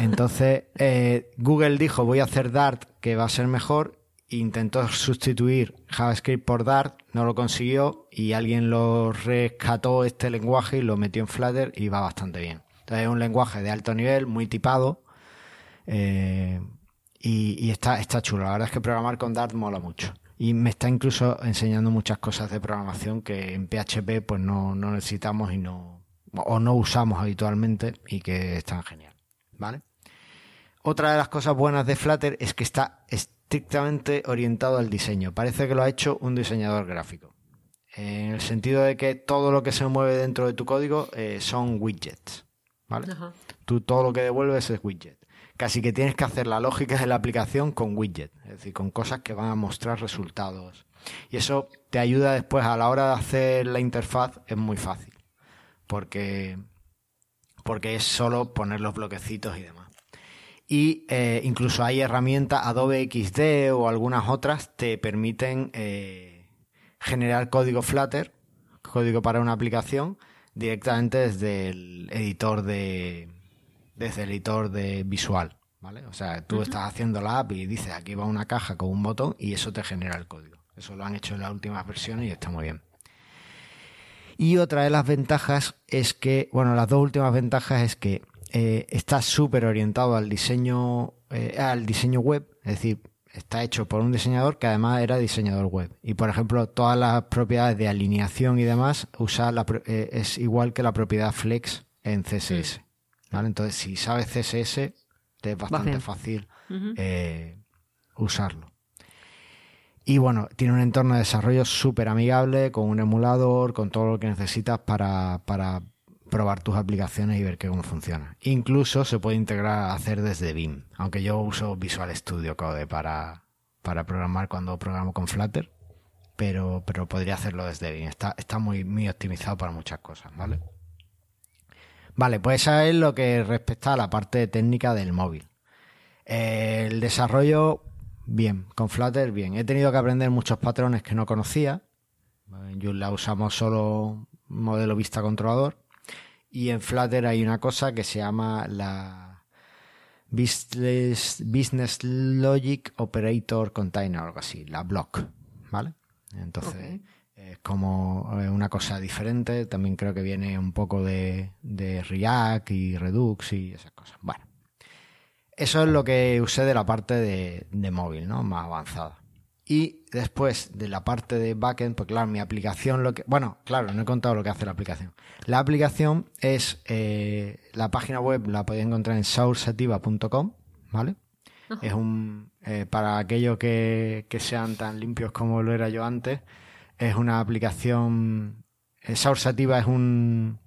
[SPEAKER 1] Entonces, eh, Google dijo: Voy a hacer Dart, que va a ser mejor. Intentó sustituir JavaScript por Dart, no lo consiguió y alguien lo rescató este lenguaje y lo metió en Flutter y va bastante bien. Entonces, es un lenguaje de alto nivel, muy tipado. Eh, y, y, está, está chulo. La verdad es que programar con Dart mola mucho y me está incluso enseñando muchas cosas de programación que en PHP pues no, necesitamos y no o no usamos habitualmente y que están genial, ¿vale? Otra de las cosas buenas de Flutter es que está estrictamente orientado al diseño. Parece que lo ha hecho un diseñador gráfico. En el sentido de que todo lo que se mueve dentro de tu código eh, son widgets. ¿Vale? Tú todo lo que devuelves es widget casi que tienes que hacer la lógica de la aplicación con widget, es decir, con cosas que van a mostrar resultados. Y eso te ayuda después a la hora de hacer la interfaz, es muy fácil, porque, porque es solo poner los bloquecitos y demás. Y eh, incluso hay herramientas, Adobe XD o algunas otras, te permiten eh, generar código Flutter, código para una aplicación, directamente desde el editor de, desde el editor de visual, ¿vale? O sea, tú estás haciendo la app y dices aquí va una caja con un botón y eso te genera el código. Eso lo han hecho en las últimas versiones y está muy bien. Y otra de las ventajas es que, bueno, las dos últimas ventajas es que eh, está súper orientado al diseño, eh, al diseño web, es decir, está hecho por un diseñador que además era diseñador web. Y por ejemplo, todas las propiedades de alineación y demás usa eh, es igual que la propiedad flex en CSS. Entonces, si sabes CSS, te es bastante fácil eh, usarlo. Y bueno, tiene un entorno de desarrollo súper amigable, con un emulador, con todo lo que necesitas para, probar tus aplicaciones y ver cómo funciona. Incluso se puede integrar, hacer desde Vim, aunque yo uso Visual Studio Code para, para programar cuando programo con Flutter, pero, pero podría hacerlo desde. Está, está muy, muy optimizado para muchas cosas, ¿vale? Vale, pues eso es lo que respecta a la parte técnica del móvil. el desarrollo, bien. Con Flutter, bien. He tenido que aprender muchos patrones que no conocía. En Joomla usamos solo modelo vista controlador. Y en Flutter hay una cosa que se llama la Business, Business Logic Operator Container, algo así, la block, ¿vale? Entonces, es como eh, una cosa diferente. También creo que viene un poco de, React y Redux y esas cosas. Bueno, eso es lo que usé de la parte de, móvil, ¿no? Más avanzada. Y después de la parte de backend, pues claro, mi aplicación, lo que. Bueno, claro, no he contado lo que hace la aplicación. La aplicación es. Eh, la página web la podéis encontrar en sourceativa.com, ¿vale? Es un. Eh, para aquellos que, que sean tan limpios como lo era yo antes, es una aplicación. Source Sativa es un,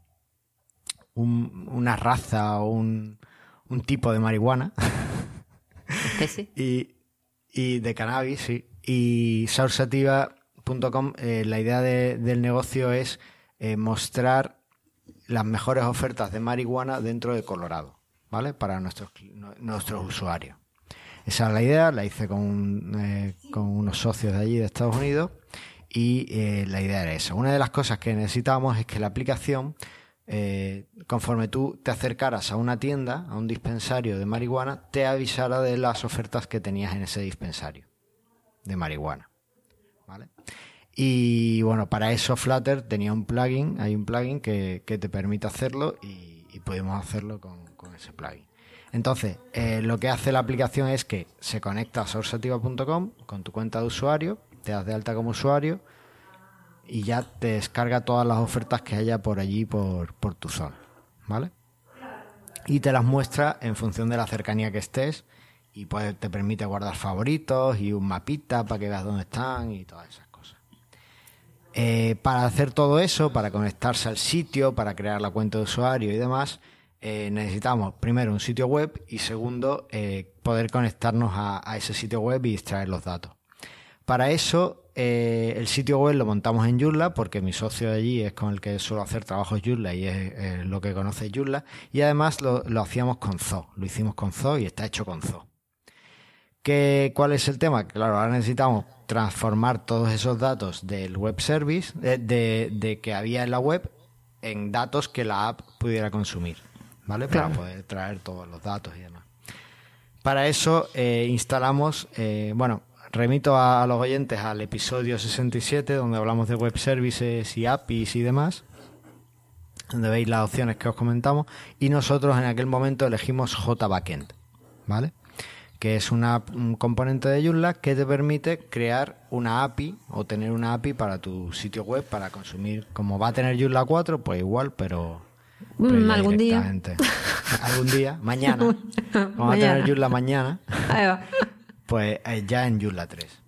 [SPEAKER 1] una raza o un, un tipo de marihuana.
[SPEAKER 2] ¿Qué sí?
[SPEAKER 1] y, y de cannabis, sí. Y Sativa .com, eh, la idea de- del negocio es eh, mostrar las mejores ofertas de marihuana dentro de Colorado, ¿vale? Para nuestros, nuestros usuarios. Esa es la idea, la hice con, eh, con unos socios de allí de Estados Unidos y eh, la idea era esa. Una de las cosas que necesitábamos es que la aplicación, eh, conforme tú te acercaras a una tienda, a un dispensario de marihuana, te avisara de las ofertas que tenías en ese dispensario de marihuana. ¿Vale? Y bueno, para eso Flutter tenía un plugin, hay un plugin que, que te permite hacerlo y, y pudimos hacerlo con, con ese plugin. Entonces, eh, lo que hace la aplicación es que se conecta a sourceativa.com con tu cuenta de usuario, te das de alta como usuario y ya te descarga todas las ofertas que haya por allí, por, por tu zona. ¿Vale? Y te las muestra en función de la cercanía que estés y pues te permite guardar favoritos y un mapita para que veas dónde están y todas esas cosas. Eh, para hacer todo eso, para conectarse al sitio, para crear la cuenta de usuario y demás, eh, necesitamos primero un sitio web y segundo eh, poder conectarnos a, a ese sitio web y extraer los datos. Para eso, eh, el sitio web lo montamos en Joomla, porque mi socio de allí es con el que suelo hacer trabajos Joomla y es, eh, lo que conoce Joomla. Y además lo, lo hacíamos con Zoo, lo hicimos con Zoo y está hecho con Zoo. ¿Qué, ¿Cuál es el tema? Claro, ahora necesitamos transformar todos esos datos del web service, de, de- de que había en la web, en datos que la app pudiera consumir, ¿vale? Para
[SPEAKER 2] Claro.
[SPEAKER 1] poder traer todos los datos y demás. Para eso eh, instalamos, eh, bueno, remito a, a los oyentes al episodio 67, donde hablamos de web services y APIs y demás, donde veis las opciones que os comentamos, y nosotros en aquel momento elegimos JBackend, ¿vale? Que es una, un componente de Joomla que te permite crear una API o tener una API para tu sitio web para consumir, como va a tener Joomla 4, pues igual, pero...
[SPEAKER 2] Algún día.
[SPEAKER 1] algún día, mañana. Vamos a tener Joomla mañana
[SPEAKER 2] Ahí va.
[SPEAKER 1] pues eh, ya en Joomla 3.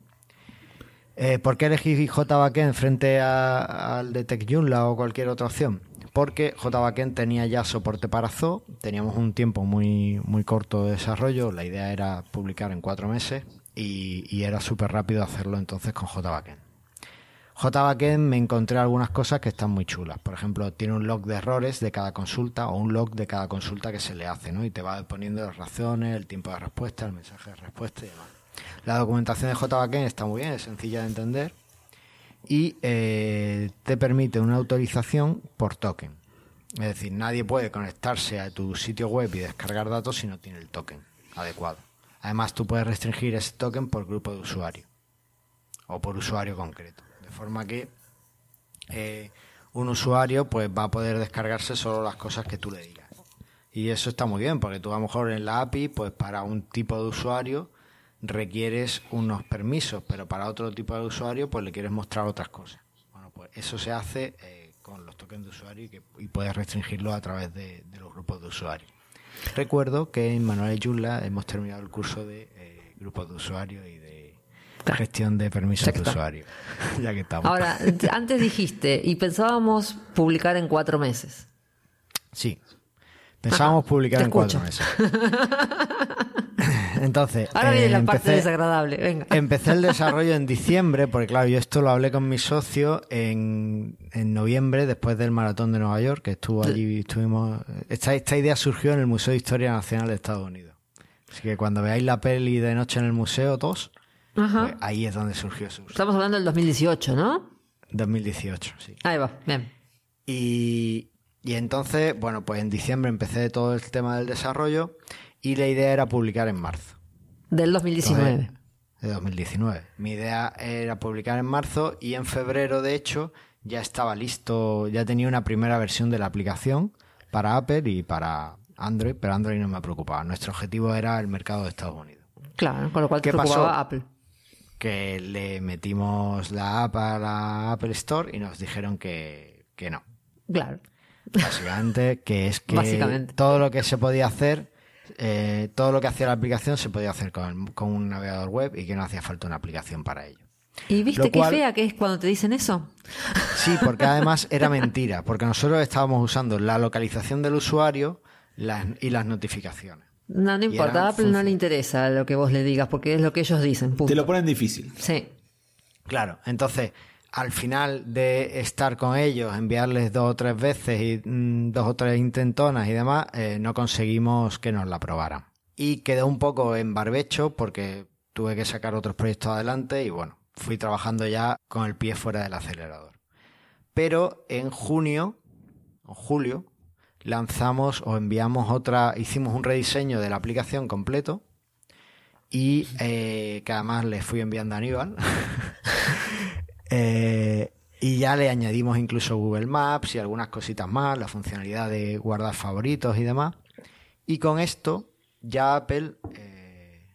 [SPEAKER 1] Eh, ¿Por qué elegí JBackend frente al de Tech Joomla o cualquier otra opción? Porque JBackend tenía ya soporte para Zoo, teníamos un tiempo muy, muy corto de desarrollo, la idea era publicar en cuatro meses y, y era súper rápido hacerlo entonces con JBackend. JBackend me encontré algunas cosas que están muy chulas. Por ejemplo, tiene un log de errores de cada consulta o un log de cada consulta que se le hace, ¿no? Y te va poniendo las razones, el tiempo de respuesta, el mensaje de respuesta y demás. La documentación de JBackend está muy bien, es sencilla de entender y eh, te permite una autorización por token. Es decir, nadie puede conectarse a tu sitio web y descargar datos si no tiene el token adecuado. Además, tú puedes restringir ese token por grupo de usuario o por usuario concreto. Forma que eh, un usuario pues va a poder descargarse solo las cosas que tú le digas. Y eso está muy bien, porque tú a lo mejor en la API, pues para un tipo de usuario requieres unos permisos, pero para otro tipo de usuario, pues le quieres mostrar otras cosas. Bueno, pues eso se hace eh, con los tokens de usuario y, que, y puedes restringirlo a través de, los grupos de usuarios. Recuerdo que en Manuel Joomla hemos terminado el curso de eh, grupos de usuario y de gestión de permisos de usuario. ya que estamos.
[SPEAKER 2] Ahora, antes dijiste, y pensábamos publicar en cuatro meses.
[SPEAKER 1] Sí. Pensábamos
[SPEAKER 2] Ajá,
[SPEAKER 1] publicar en cuatro meses. Entonces,
[SPEAKER 2] Ahora
[SPEAKER 1] eh,
[SPEAKER 2] viene la parte
[SPEAKER 1] empecé-
[SPEAKER 2] desagradable. Venga.
[SPEAKER 1] Empecé el desarrollo en diciembre, porque claro, yo esto lo hablé con mi socio en, en noviembre, después del maratón de Nueva York, que estuvo allí, estuvimos. Esta, esta idea surgió en el Museo de Historia Nacional de Estados Unidos. Así que cuando veáis la peli de noche en el museo, todos,
[SPEAKER 2] Ajá.
[SPEAKER 1] ahí es donde surgió su
[SPEAKER 2] Estamos hablando del 2018, ¿no?
[SPEAKER 1] 2018, sí.
[SPEAKER 2] Ahí va, bien.
[SPEAKER 1] Y, y entonces, bueno, pues en diciembre empecé todo el tema del desarrollo y la idea era publicar en marzo.
[SPEAKER 2] Del 2019.
[SPEAKER 1] Entonces, de 2019. Mi idea era publicar en marzo y en febrero, de hecho, ya estaba listo, ya tenía una primera versión de la aplicación para Apple y para Android, pero Android no me preocupaba. Nuestro objetivo era el mercado de Estados Unidos.
[SPEAKER 2] Claro, con lo cual te
[SPEAKER 1] ¿Qué
[SPEAKER 2] preocupaba
[SPEAKER 1] pasó?
[SPEAKER 2] Apple.
[SPEAKER 1] Que le metimos la app a la Apple Store y nos dijeron que, que no.
[SPEAKER 2] Claro.
[SPEAKER 1] Básicamente, que es que
[SPEAKER 2] Básicamente.
[SPEAKER 1] todo lo que se podía hacer, eh, todo lo que hacía la aplicación se podía hacer con, con un navegador web y que no hacía falta una aplicación para ello.
[SPEAKER 2] ¿Y viste
[SPEAKER 1] Lo
[SPEAKER 2] qué
[SPEAKER 1] cual-
[SPEAKER 2] fea que es cuando te dicen eso?
[SPEAKER 1] Sí, porque además era mentira, porque nosotros estábamos usando la localización del usuario las- y las notificaciones.
[SPEAKER 2] No, no importa, a Apple no le interesa lo que vos le digas porque es lo que ellos dicen. punto.
[SPEAKER 3] Te lo ponen difícil.
[SPEAKER 2] Sí.
[SPEAKER 1] Claro, entonces al final de estar con ellos, enviarles dos o tres veces y mm, dos o tres intentonas y demás, eh, no conseguimos que nos la aprobaran. Y quedó un poco en barbecho porque tuve que sacar otros proyectos adelante y bueno, fui trabajando ya con el pie fuera del acelerador. Pero en junio, o julio, lanzamos o enviamos otra, hicimos un rediseño de la aplicación completo y eh, que además le fui enviando a Aníbal. Eh, y ya le añadimos incluso Google Maps y algunas cositas más, la funcionalidad de guardar favoritos y demás. Y con esto ya Apple eh,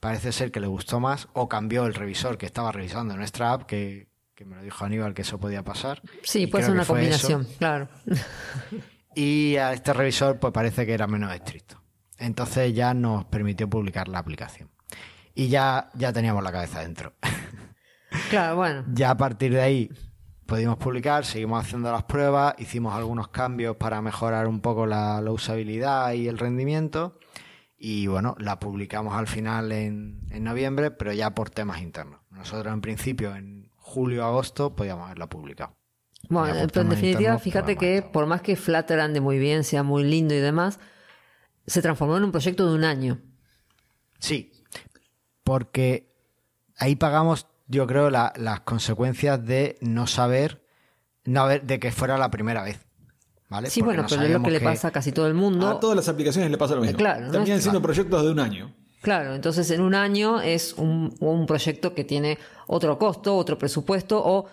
[SPEAKER 1] parece ser que le gustó más o cambió el revisor que estaba revisando nuestra app, que, me lo dijo Aníbal que eso podía pasar.
[SPEAKER 2] Sí, puede ser una combinación, claro.
[SPEAKER 1] Y a este revisor pues parece que era menos estricto. Entonces ya nos permitió publicar la aplicación. Y ya, ya teníamos la cabeza dentro.
[SPEAKER 2] Claro, bueno.
[SPEAKER 1] Ya a partir de ahí pudimos publicar, seguimos haciendo las pruebas, hicimos algunos cambios para mejorar un poco la, usabilidad y el rendimiento. Y bueno, la publicamos al final en, en, noviembre, pero ya por temas internos. Nosotros en principio en julio agosto podíamos haberla publicado.
[SPEAKER 2] Bueno, pero en definitiva, fíjate que por más que Flutter ande muy bien, sea muy lindo y demás, se transformó en un proyecto de un año.
[SPEAKER 1] Sí, porque ahí pagamos yo creo, las consecuencias de no saber, no haber, de que fuera la primera vez. ¿Vale?
[SPEAKER 2] Sí, bueno, pero es lo que, le pasa a casi todo el mundo.
[SPEAKER 3] A todas las aplicaciones le pasa lo mismo. Claro, Terminan siendo proyectos de un año.
[SPEAKER 2] Claro, entonces en un año es un, un proyecto que tiene otro costo, otro presupuesto o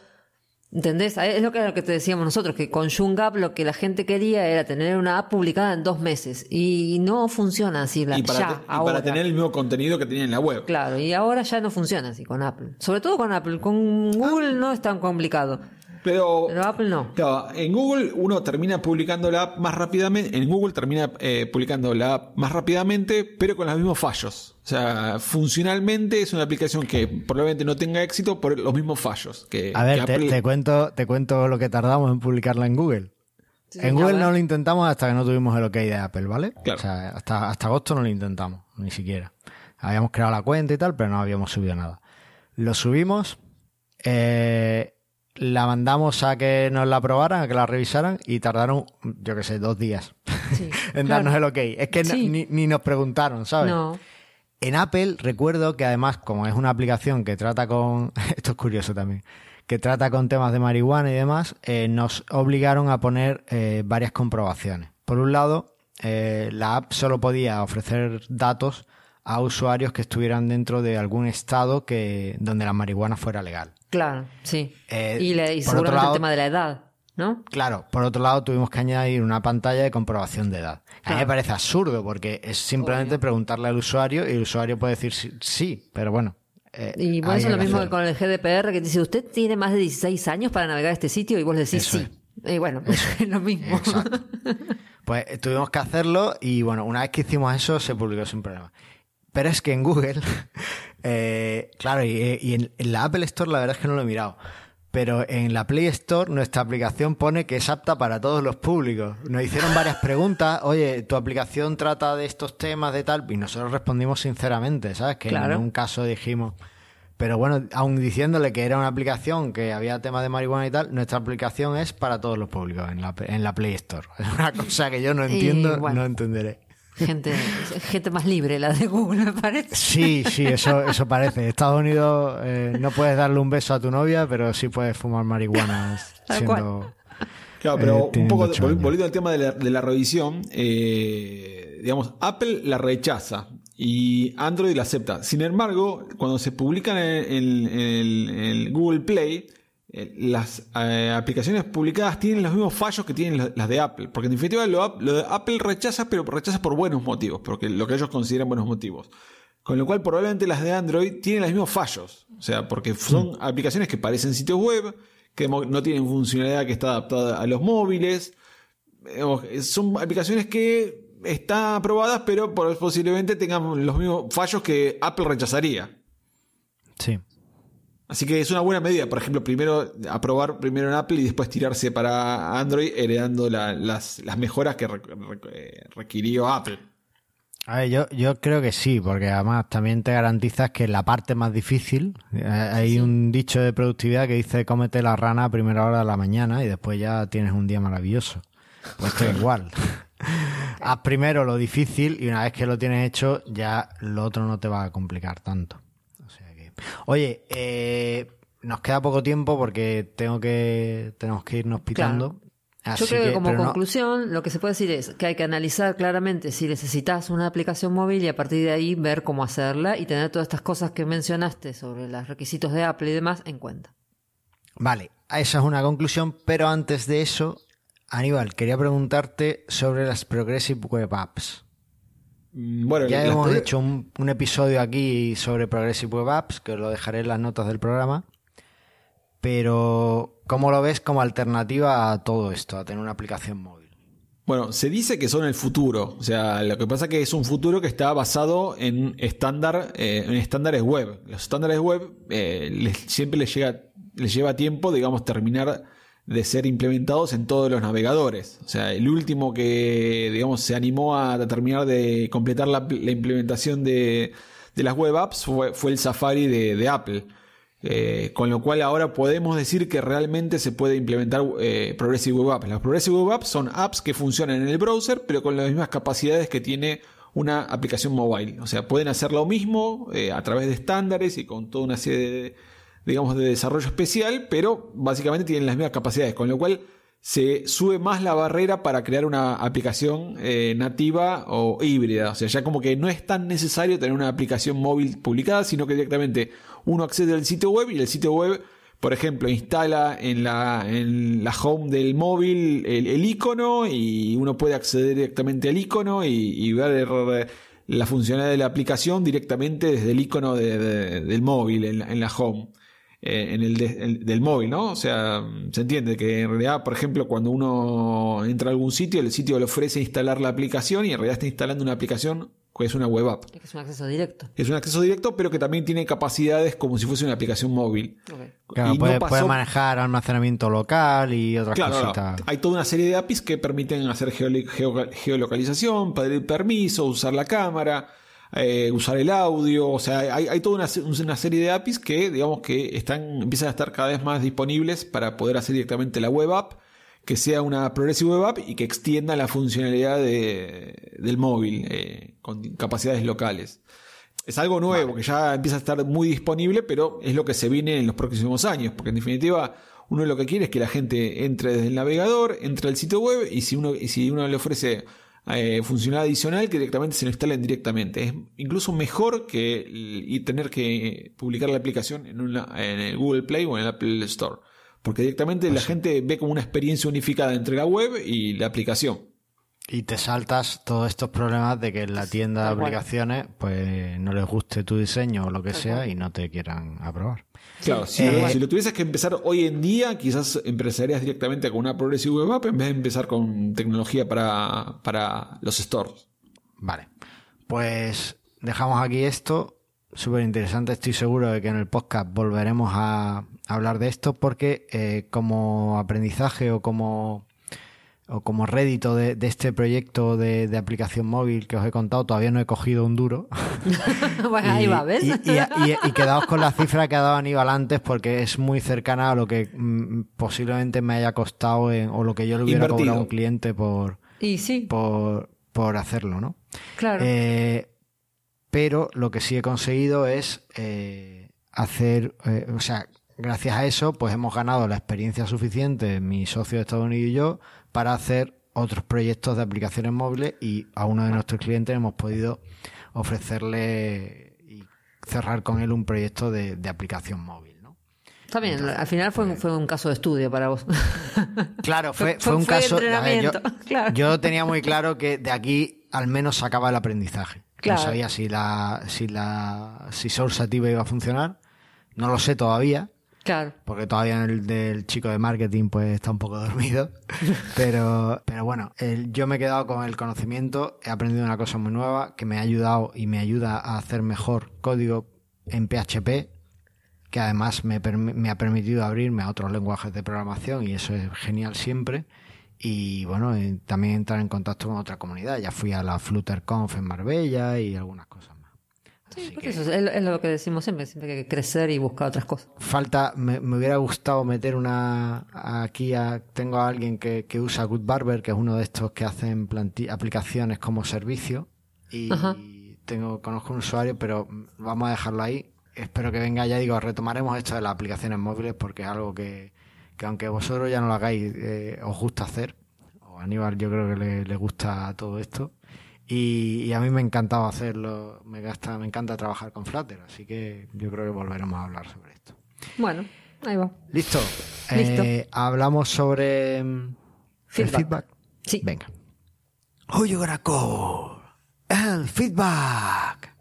[SPEAKER 2] ¿Entendés? Es lo que, lo que te decíamos nosotros, que con Jungap lo que la gente quería era tener una app publicada en dos meses. Y no funciona así. La,
[SPEAKER 3] y para, para tener el mismo contenido que tenía en la web.
[SPEAKER 2] Claro, y ahora ya no funciona así con Apple. Sobre todo con Apple. Con Google no es tan complicado.
[SPEAKER 3] Pero,
[SPEAKER 2] Apple no.
[SPEAKER 3] en Google uno termina publicando la app más rápidamente. En Google termina eh, publicando la app más rápidamente, pero con los mismos fallos. O sea, funcionalmente es una aplicación que probablemente no tenga éxito por los mismos fallos. Que,
[SPEAKER 1] a ver, te, cuento, te cuento lo que tardamos en publicarla en Google. en Google no lo intentamos hasta que no tuvimos el OK de Apple, ¿vale? O sea, hasta, hasta agosto no lo intentamos, ni siquiera. Habíamos creado la cuenta y tal, pero no habíamos subido nada. Lo subimos. Eh, la mandamos a que nos la probaran, a que la revisaran y tardaron, yo qué sé, dos días en darnos el ok. Es que ni, nos preguntaron, ¿sabes? En Apple recuerdo que además, como es una aplicación que trata con, esto es curioso también, que trata con temas de marihuana y demás, eh, nos obligaron a poner eh, varias comprobaciones. Por un lado, eh, la app solo podía ofrecer datos a usuarios que estuvieran dentro de algún estado que donde la marihuana fuera legal.
[SPEAKER 2] Claro, sí. Eh, y, le, seguramente el tema de la edad, ¿no?
[SPEAKER 1] Claro, por otro lado tuvimos que añadir una pantalla de comprobación de edad. A mí me parece absurdo porque es simplemente preguntarle al usuario y el usuario puede decir sí, pero bueno.
[SPEAKER 2] Eh, y bueno, eso es lo mismo que con el GDPR que dice, usted tiene más de 16 años para navegar este sitio y vos le decís sí. Y bueno, es lo mismo.
[SPEAKER 1] Pues tuvimos que hacerlo y bueno, una vez que hicimos eso se publicó sin problema. Pero es que en Google, eh, claro, y, en, la Apple Store la verdad es que no lo he mirado. Pero en la Play Store nuestra aplicación pone que es apta para todos los públicos. Nos hicieron varias preguntas, oye, tu aplicación trata de estos temas de tal, y nosotros respondimos sinceramente, ¿sabes? Que en un caso dijimos, pero bueno, aun diciéndole que era una aplicación que había temas de marihuana y tal, nuestra aplicación es para todos los públicos en la, en la Play Store. Es una cosa que yo no entiendo, no entenderé.
[SPEAKER 2] Gente, gente más libre la de Google, me parece.
[SPEAKER 1] Sí, sí, eso, eso parece. Estados Unidos eh, no puedes darle un beso a tu novia, pero sí puedes fumar marihuana siendo...
[SPEAKER 3] Claro, pero eh, un poco volviendo al tema de la, revisión, eh, digamos, Apple la rechaza y Android la acepta. Sin embargo, cuando se publican en el Google Play, las eh, aplicaciones publicadas tienen los mismos fallos que tienen las de Apple. Porque en definitiva lo, de Apple rechaza, pero rechaza por buenos motivos, porque lo que ellos consideran buenos motivos. Con lo cual probablemente las de Android tienen los mismos fallos. O sea, porque son mm. aplicaciones que parecen sitios web, que no tienen funcionalidad que está adaptada a los móviles. Son aplicaciones que están aprobadas, pero posiblemente tengan los mismos fallos que Apple rechazaría.
[SPEAKER 1] Sí.
[SPEAKER 3] Así que es una buena medida, por ejemplo, primero aprobar primero en Apple y después tirarse para Android heredando las, mejoras que requirió Apple.
[SPEAKER 1] A ver, yo, yo creo que sí, porque además también te garantizas que la parte más difícil, eh, hay un dicho de productividad que dice cómete la rana a primera hora de la mañana y después ya tienes un día maravilloso. Pues es igual. Haz primero lo difícil y una vez que lo tienes hecho ya lo otro no te va a complicar tanto. Oye, eh, nos queda poco tiempo porque tengo que tenemos que irnos pitando.
[SPEAKER 2] Yo creo que, como conclusión lo que se puede decir es que hay que analizar claramente si necesitas una aplicación móvil y a partir de ahí ver cómo hacerla y tener todas estas cosas que mencionaste sobre los requisitos de Apple y demás en cuenta.
[SPEAKER 1] Vale, esa es una conclusión, pero antes de eso, Aníbal, quería preguntarte sobre las Progressive Web Apps. Mm, bueno, ya hemos hecho un, un, episodio aquí sobre Progressive Web Apps, que os lo dejaré en las notas del programa. Pero ¿Cómo lo ves como alternativa a todo esto, a tener una aplicación móvil?
[SPEAKER 3] Bueno, se dice que son el futuro. O sea, lo que pasa es que es un futuro que está basado en estándar, eh, en estándares web. Los estándares web eh, siempre les llega, les lleva tiempo, digamos, terminar de ser implementados en todos los navegadores. O sea, el último que, digamos, se animó a terminar de completar la, implementación de, las web apps fue, el Safari de Apple. Eh, con lo cual ahora podemos decir que realmente se puede implementar eh, Progressive Web Apps. Las Progressive Web Apps son apps que funcionan en el browser, pero con las mismas capacidades que tiene una aplicación mobile. O sea, pueden hacer lo mismo eh, a través de estándares y con toda una serie de, digamos, de desarrollo especial, pero básicamente tienen las mismas capacidades, con lo cual se sube más la barrera para crear una aplicación nativa o híbrida. O sea, ya como que no es tan necesario tener una aplicación móvil publicada, sino que directamente uno accede al sitio web y el sitio web, por ejemplo, instala en la, en la home del móvil el, icono y uno puede acceder directamente al icono y, ver la funcionalidad de la aplicación directamente desde el icono del móvil en la, home. Eh, en el, del móvil, ¿no? O sea, se entiende que en realidad, por ejemplo, cuando uno entra a algún sitio, el sitio le ofrece instalar la aplicación y en realidad está instalando una aplicación que es una web app.
[SPEAKER 2] Es un acceso directo.
[SPEAKER 3] Es un acceso directo, pero que también tiene capacidades como si fuese una aplicación móvil.
[SPEAKER 1] Claro, puede, manejar almacenamiento local y otras cositas.
[SPEAKER 3] Hay toda una serie de APIs que permiten hacer geolocalización, pedir permiso, usar la cámara, eh, usar el audio. O sea, hay, toda una, una, serie de APIs que, digamos, que están, empiezan a estar cada vez más disponibles para poder hacer directamente la web app que sea una Progressive Web App y que extienda la funcionalidad del móvil eh, con capacidades locales. Es algo nuevo que ya empieza a estar muy disponible, pero es lo que se viene en los próximos años, porque en definitiva uno lo que quiere es que la gente entre desde el navegador, entre al sitio web y si uno, y si uno le ofrece eh, funcionalidad adicional que directamente se lo instalen directamente. Es incluso mejor que y tener que publicar la aplicación en, en el Google Play o en el Apple Store. Porque directamente la gente ve como una experiencia unificada entre la web y la aplicación.
[SPEAKER 1] Y te saltas todos estos problemas de que en la tienda de aplicaciones pues no les guste tu diseño o lo que sea y no te quieran aprobar.
[SPEAKER 3] Claro, si, lo, si, lo, tuvieses que empezar hoy en día, quizás empezarías directamente con una Progressive Web App en vez de empezar con tecnología para, para los stores.
[SPEAKER 1] Vale, pues dejamos aquí esto. Súper interesante, estoy seguro de que en el podcast volveremos a, hablar de esto porque eh, como aprendizaje o como o como rédito de, este proyecto de, aplicación móvil que os he contado, todavía no he cogido un duro.
[SPEAKER 2] bueno, ahí va, ¿ves?
[SPEAKER 1] Y, quedaos con la cifra que ha dado Aníbal antes porque es muy cercana a lo que mm, posiblemente me haya costado o lo que yo le hubiera cobrado a un cliente por,
[SPEAKER 2] y sí.
[SPEAKER 1] por, por hacerlo, ¿no?
[SPEAKER 2] Claro.
[SPEAKER 1] Eh, pero lo que sí he conseguido es eh, hacer, o sea, gracias a eso, pues hemos ganado la experiencia suficiente, mi socio de Estados Unidos y yo, para hacer otros proyectos de aplicaciones móviles y a uno de nuestros clientes hemos podido ofrecerle y cerrar con él un proyecto de, aplicación móvil. ¿no?
[SPEAKER 2] Está bien, al final fue, pues fue un caso de estudio para vos.
[SPEAKER 1] Claro, fue, fue, un caso. yo, yo, tenía muy claro que de aquí al menos sacaba el aprendizaje. No sabía si la, si la, si Source iba a funcionar. No lo sé todavía. Porque todavía el del chico de marketing pues está un poco dormido. pero, pero bueno, yo me he quedado con el conocimiento, he aprendido una cosa muy nueva que me ha ayudado y me ayuda a hacer mejor código en PHP, que además me, me ha permitido abrirme a otros lenguajes de programación y eso es genial siempre. y bueno, también entrar en contacto con otra comunidad. Ya fui a la FlutterConf en Marbella y algunas cosas.
[SPEAKER 2] Sí,
[SPEAKER 1] Así
[SPEAKER 2] porque
[SPEAKER 1] que
[SPEAKER 2] eso es, es lo que decimos siempre, siempre hay que crecer y buscar otras cosas.
[SPEAKER 1] falta, me, me hubiera gustado meter una aquí a, tengo a alguien que, que usa Good Barber, que es uno de estos que hacen planti- aplicaciones como servicio y
[SPEAKER 2] Ajá.
[SPEAKER 1] tengo, conozco un usuario, pero vamos a dejarlo ahí. Espero que venga, ya digo, retomaremos esto de las aplicaciones móviles porque es algo que, que aunque vosotros ya no lo hagáis, eh, os gusta hacer. O Aníbal yo creo que le, le gusta todo esto. Y, y a mí me encantaba hacerlo, me, gasta, me encanta trabajar con Flutter, así que yo creo que volveremos a hablar sobre esto.
[SPEAKER 2] Bueno, ahí va.
[SPEAKER 1] ¿Listo?
[SPEAKER 2] Listo.
[SPEAKER 1] Eh, hablamos sobre mm, el
[SPEAKER 2] Feedback.
[SPEAKER 1] feedback.
[SPEAKER 2] Sí.
[SPEAKER 1] Venga. Gonna call? El feedback.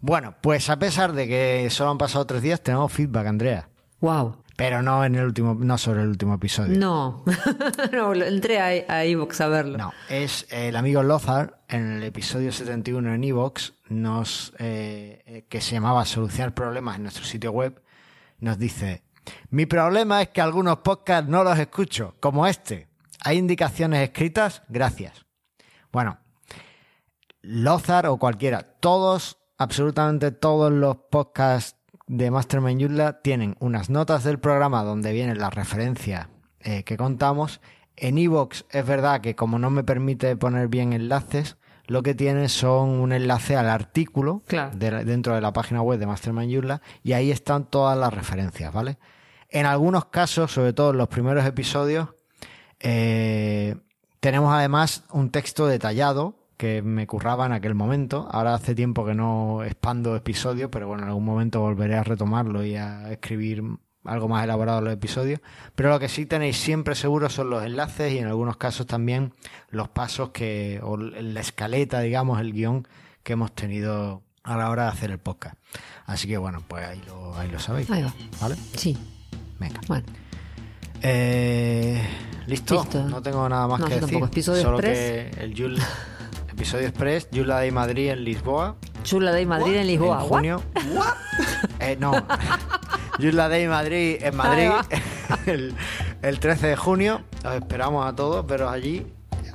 [SPEAKER 1] Bueno, pues a pesar de que solo han pasado tres días, tenemos feedback, Andrea.
[SPEAKER 2] Wow.
[SPEAKER 1] Pero no en el último, no sobre el último episodio.
[SPEAKER 2] No, no, entré a, a iVoox a verlo.
[SPEAKER 1] No, es el amigo Lothar en el episodio 71 en Evox, nos, eh, eh, que se llamaba Solucionar problemas en nuestro sitio web, nos dice: Mi problema es que algunos podcasts no los escucho, como este. ¿Hay indicaciones escritas? Gracias. Bueno, Lothar o cualquiera, todos, absolutamente todos los podcasts de Mastermind Joomla tienen unas notas del programa donde vienen las referencias eh, que contamos. En Evox es verdad que como no me permite poner bien enlaces, lo que tiene son un enlace al artículo
[SPEAKER 2] Claro.
[SPEAKER 1] de la- dentro de la página web de Mastermind Joomla y ahí están todas las referencias, ¿vale? En algunos casos, sobre todo en los primeros episodios, eh, tenemos además un texto detallado que me curraba en aquel momento. Ahora hace tiempo que no expando episodios, pero bueno, en algún momento volveré a retomarlo y a escribir algo más elaborado los episodios. Pero lo que sí tenéis siempre seguro son los enlaces y en algunos casos también los pasos que, o la escaleta, digamos, el guion que hemos tenido a la hora de hacer el podcast. Así que bueno, pues ahí lo, ahí lo sabéis.
[SPEAKER 2] Ahí va.
[SPEAKER 1] ¿Vale?
[SPEAKER 2] Sí,
[SPEAKER 1] Venga.
[SPEAKER 2] bueno.
[SPEAKER 1] Eh, ¿listo?
[SPEAKER 2] Listo.
[SPEAKER 1] No tengo nada más
[SPEAKER 2] No,
[SPEAKER 1] que decir.
[SPEAKER 2] tampoco. Episodio
[SPEAKER 1] Solo
[SPEAKER 2] Express.
[SPEAKER 1] que el Yul, episodio Express, Yula de Madrid en Lisboa.
[SPEAKER 2] Chula de Madrid en Lisboa.
[SPEAKER 1] En
[SPEAKER 2] ¿what?
[SPEAKER 1] junio. Eh, no. Yula Day Madrid en Madrid el, el 13 de junio. Os esperamos a todos veros allí.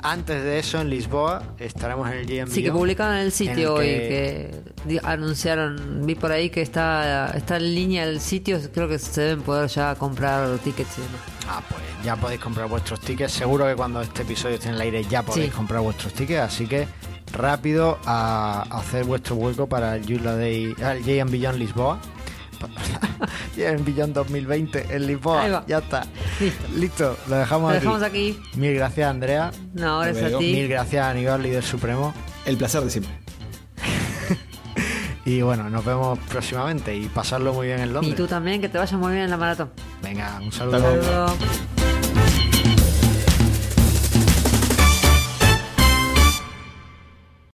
[SPEAKER 1] Antes de eso, en Lisboa, estaremos en el GM
[SPEAKER 2] Sí, que publicaron en el
[SPEAKER 1] en
[SPEAKER 2] sitio
[SPEAKER 1] el
[SPEAKER 2] hoy,
[SPEAKER 1] que-
[SPEAKER 2] que di- anunciaron, vi por ahí que está, está en línea el sitio, creo que se deben poder ya comprar tickets y demás.
[SPEAKER 1] Ah, pues ya podéis comprar vuestros tickets. Seguro que cuando este episodio esté en el aire ya podéis
[SPEAKER 2] Sí.
[SPEAKER 1] comprar vuestros tickets. Así que rápido a hacer vuestro hueco para el Yula Day, el JM Beyond Lisboa. JM Beyond 2020 en Lisboa. Ya está.
[SPEAKER 2] Listo.
[SPEAKER 1] Listo, lo dejamos,
[SPEAKER 2] Lo
[SPEAKER 1] aquí.
[SPEAKER 2] dejamos aquí.
[SPEAKER 1] Mil gracias, Andrea.
[SPEAKER 2] No, gracias a ti.
[SPEAKER 1] Mil gracias, Aníbal, líder supremo.
[SPEAKER 3] El placer de siempre.
[SPEAKER 1] Y bueno, nos vemos próximamente y pasarlo muy bien en
[SPEAKER 2] Y
[SPEAKER 1] Londres.
[SPEAKER 2] tú también, que te vaya muy bien en la maratón.
[SPEAKER 1] Venga, un saludo.
[SPEAKER 3] Hasta luego.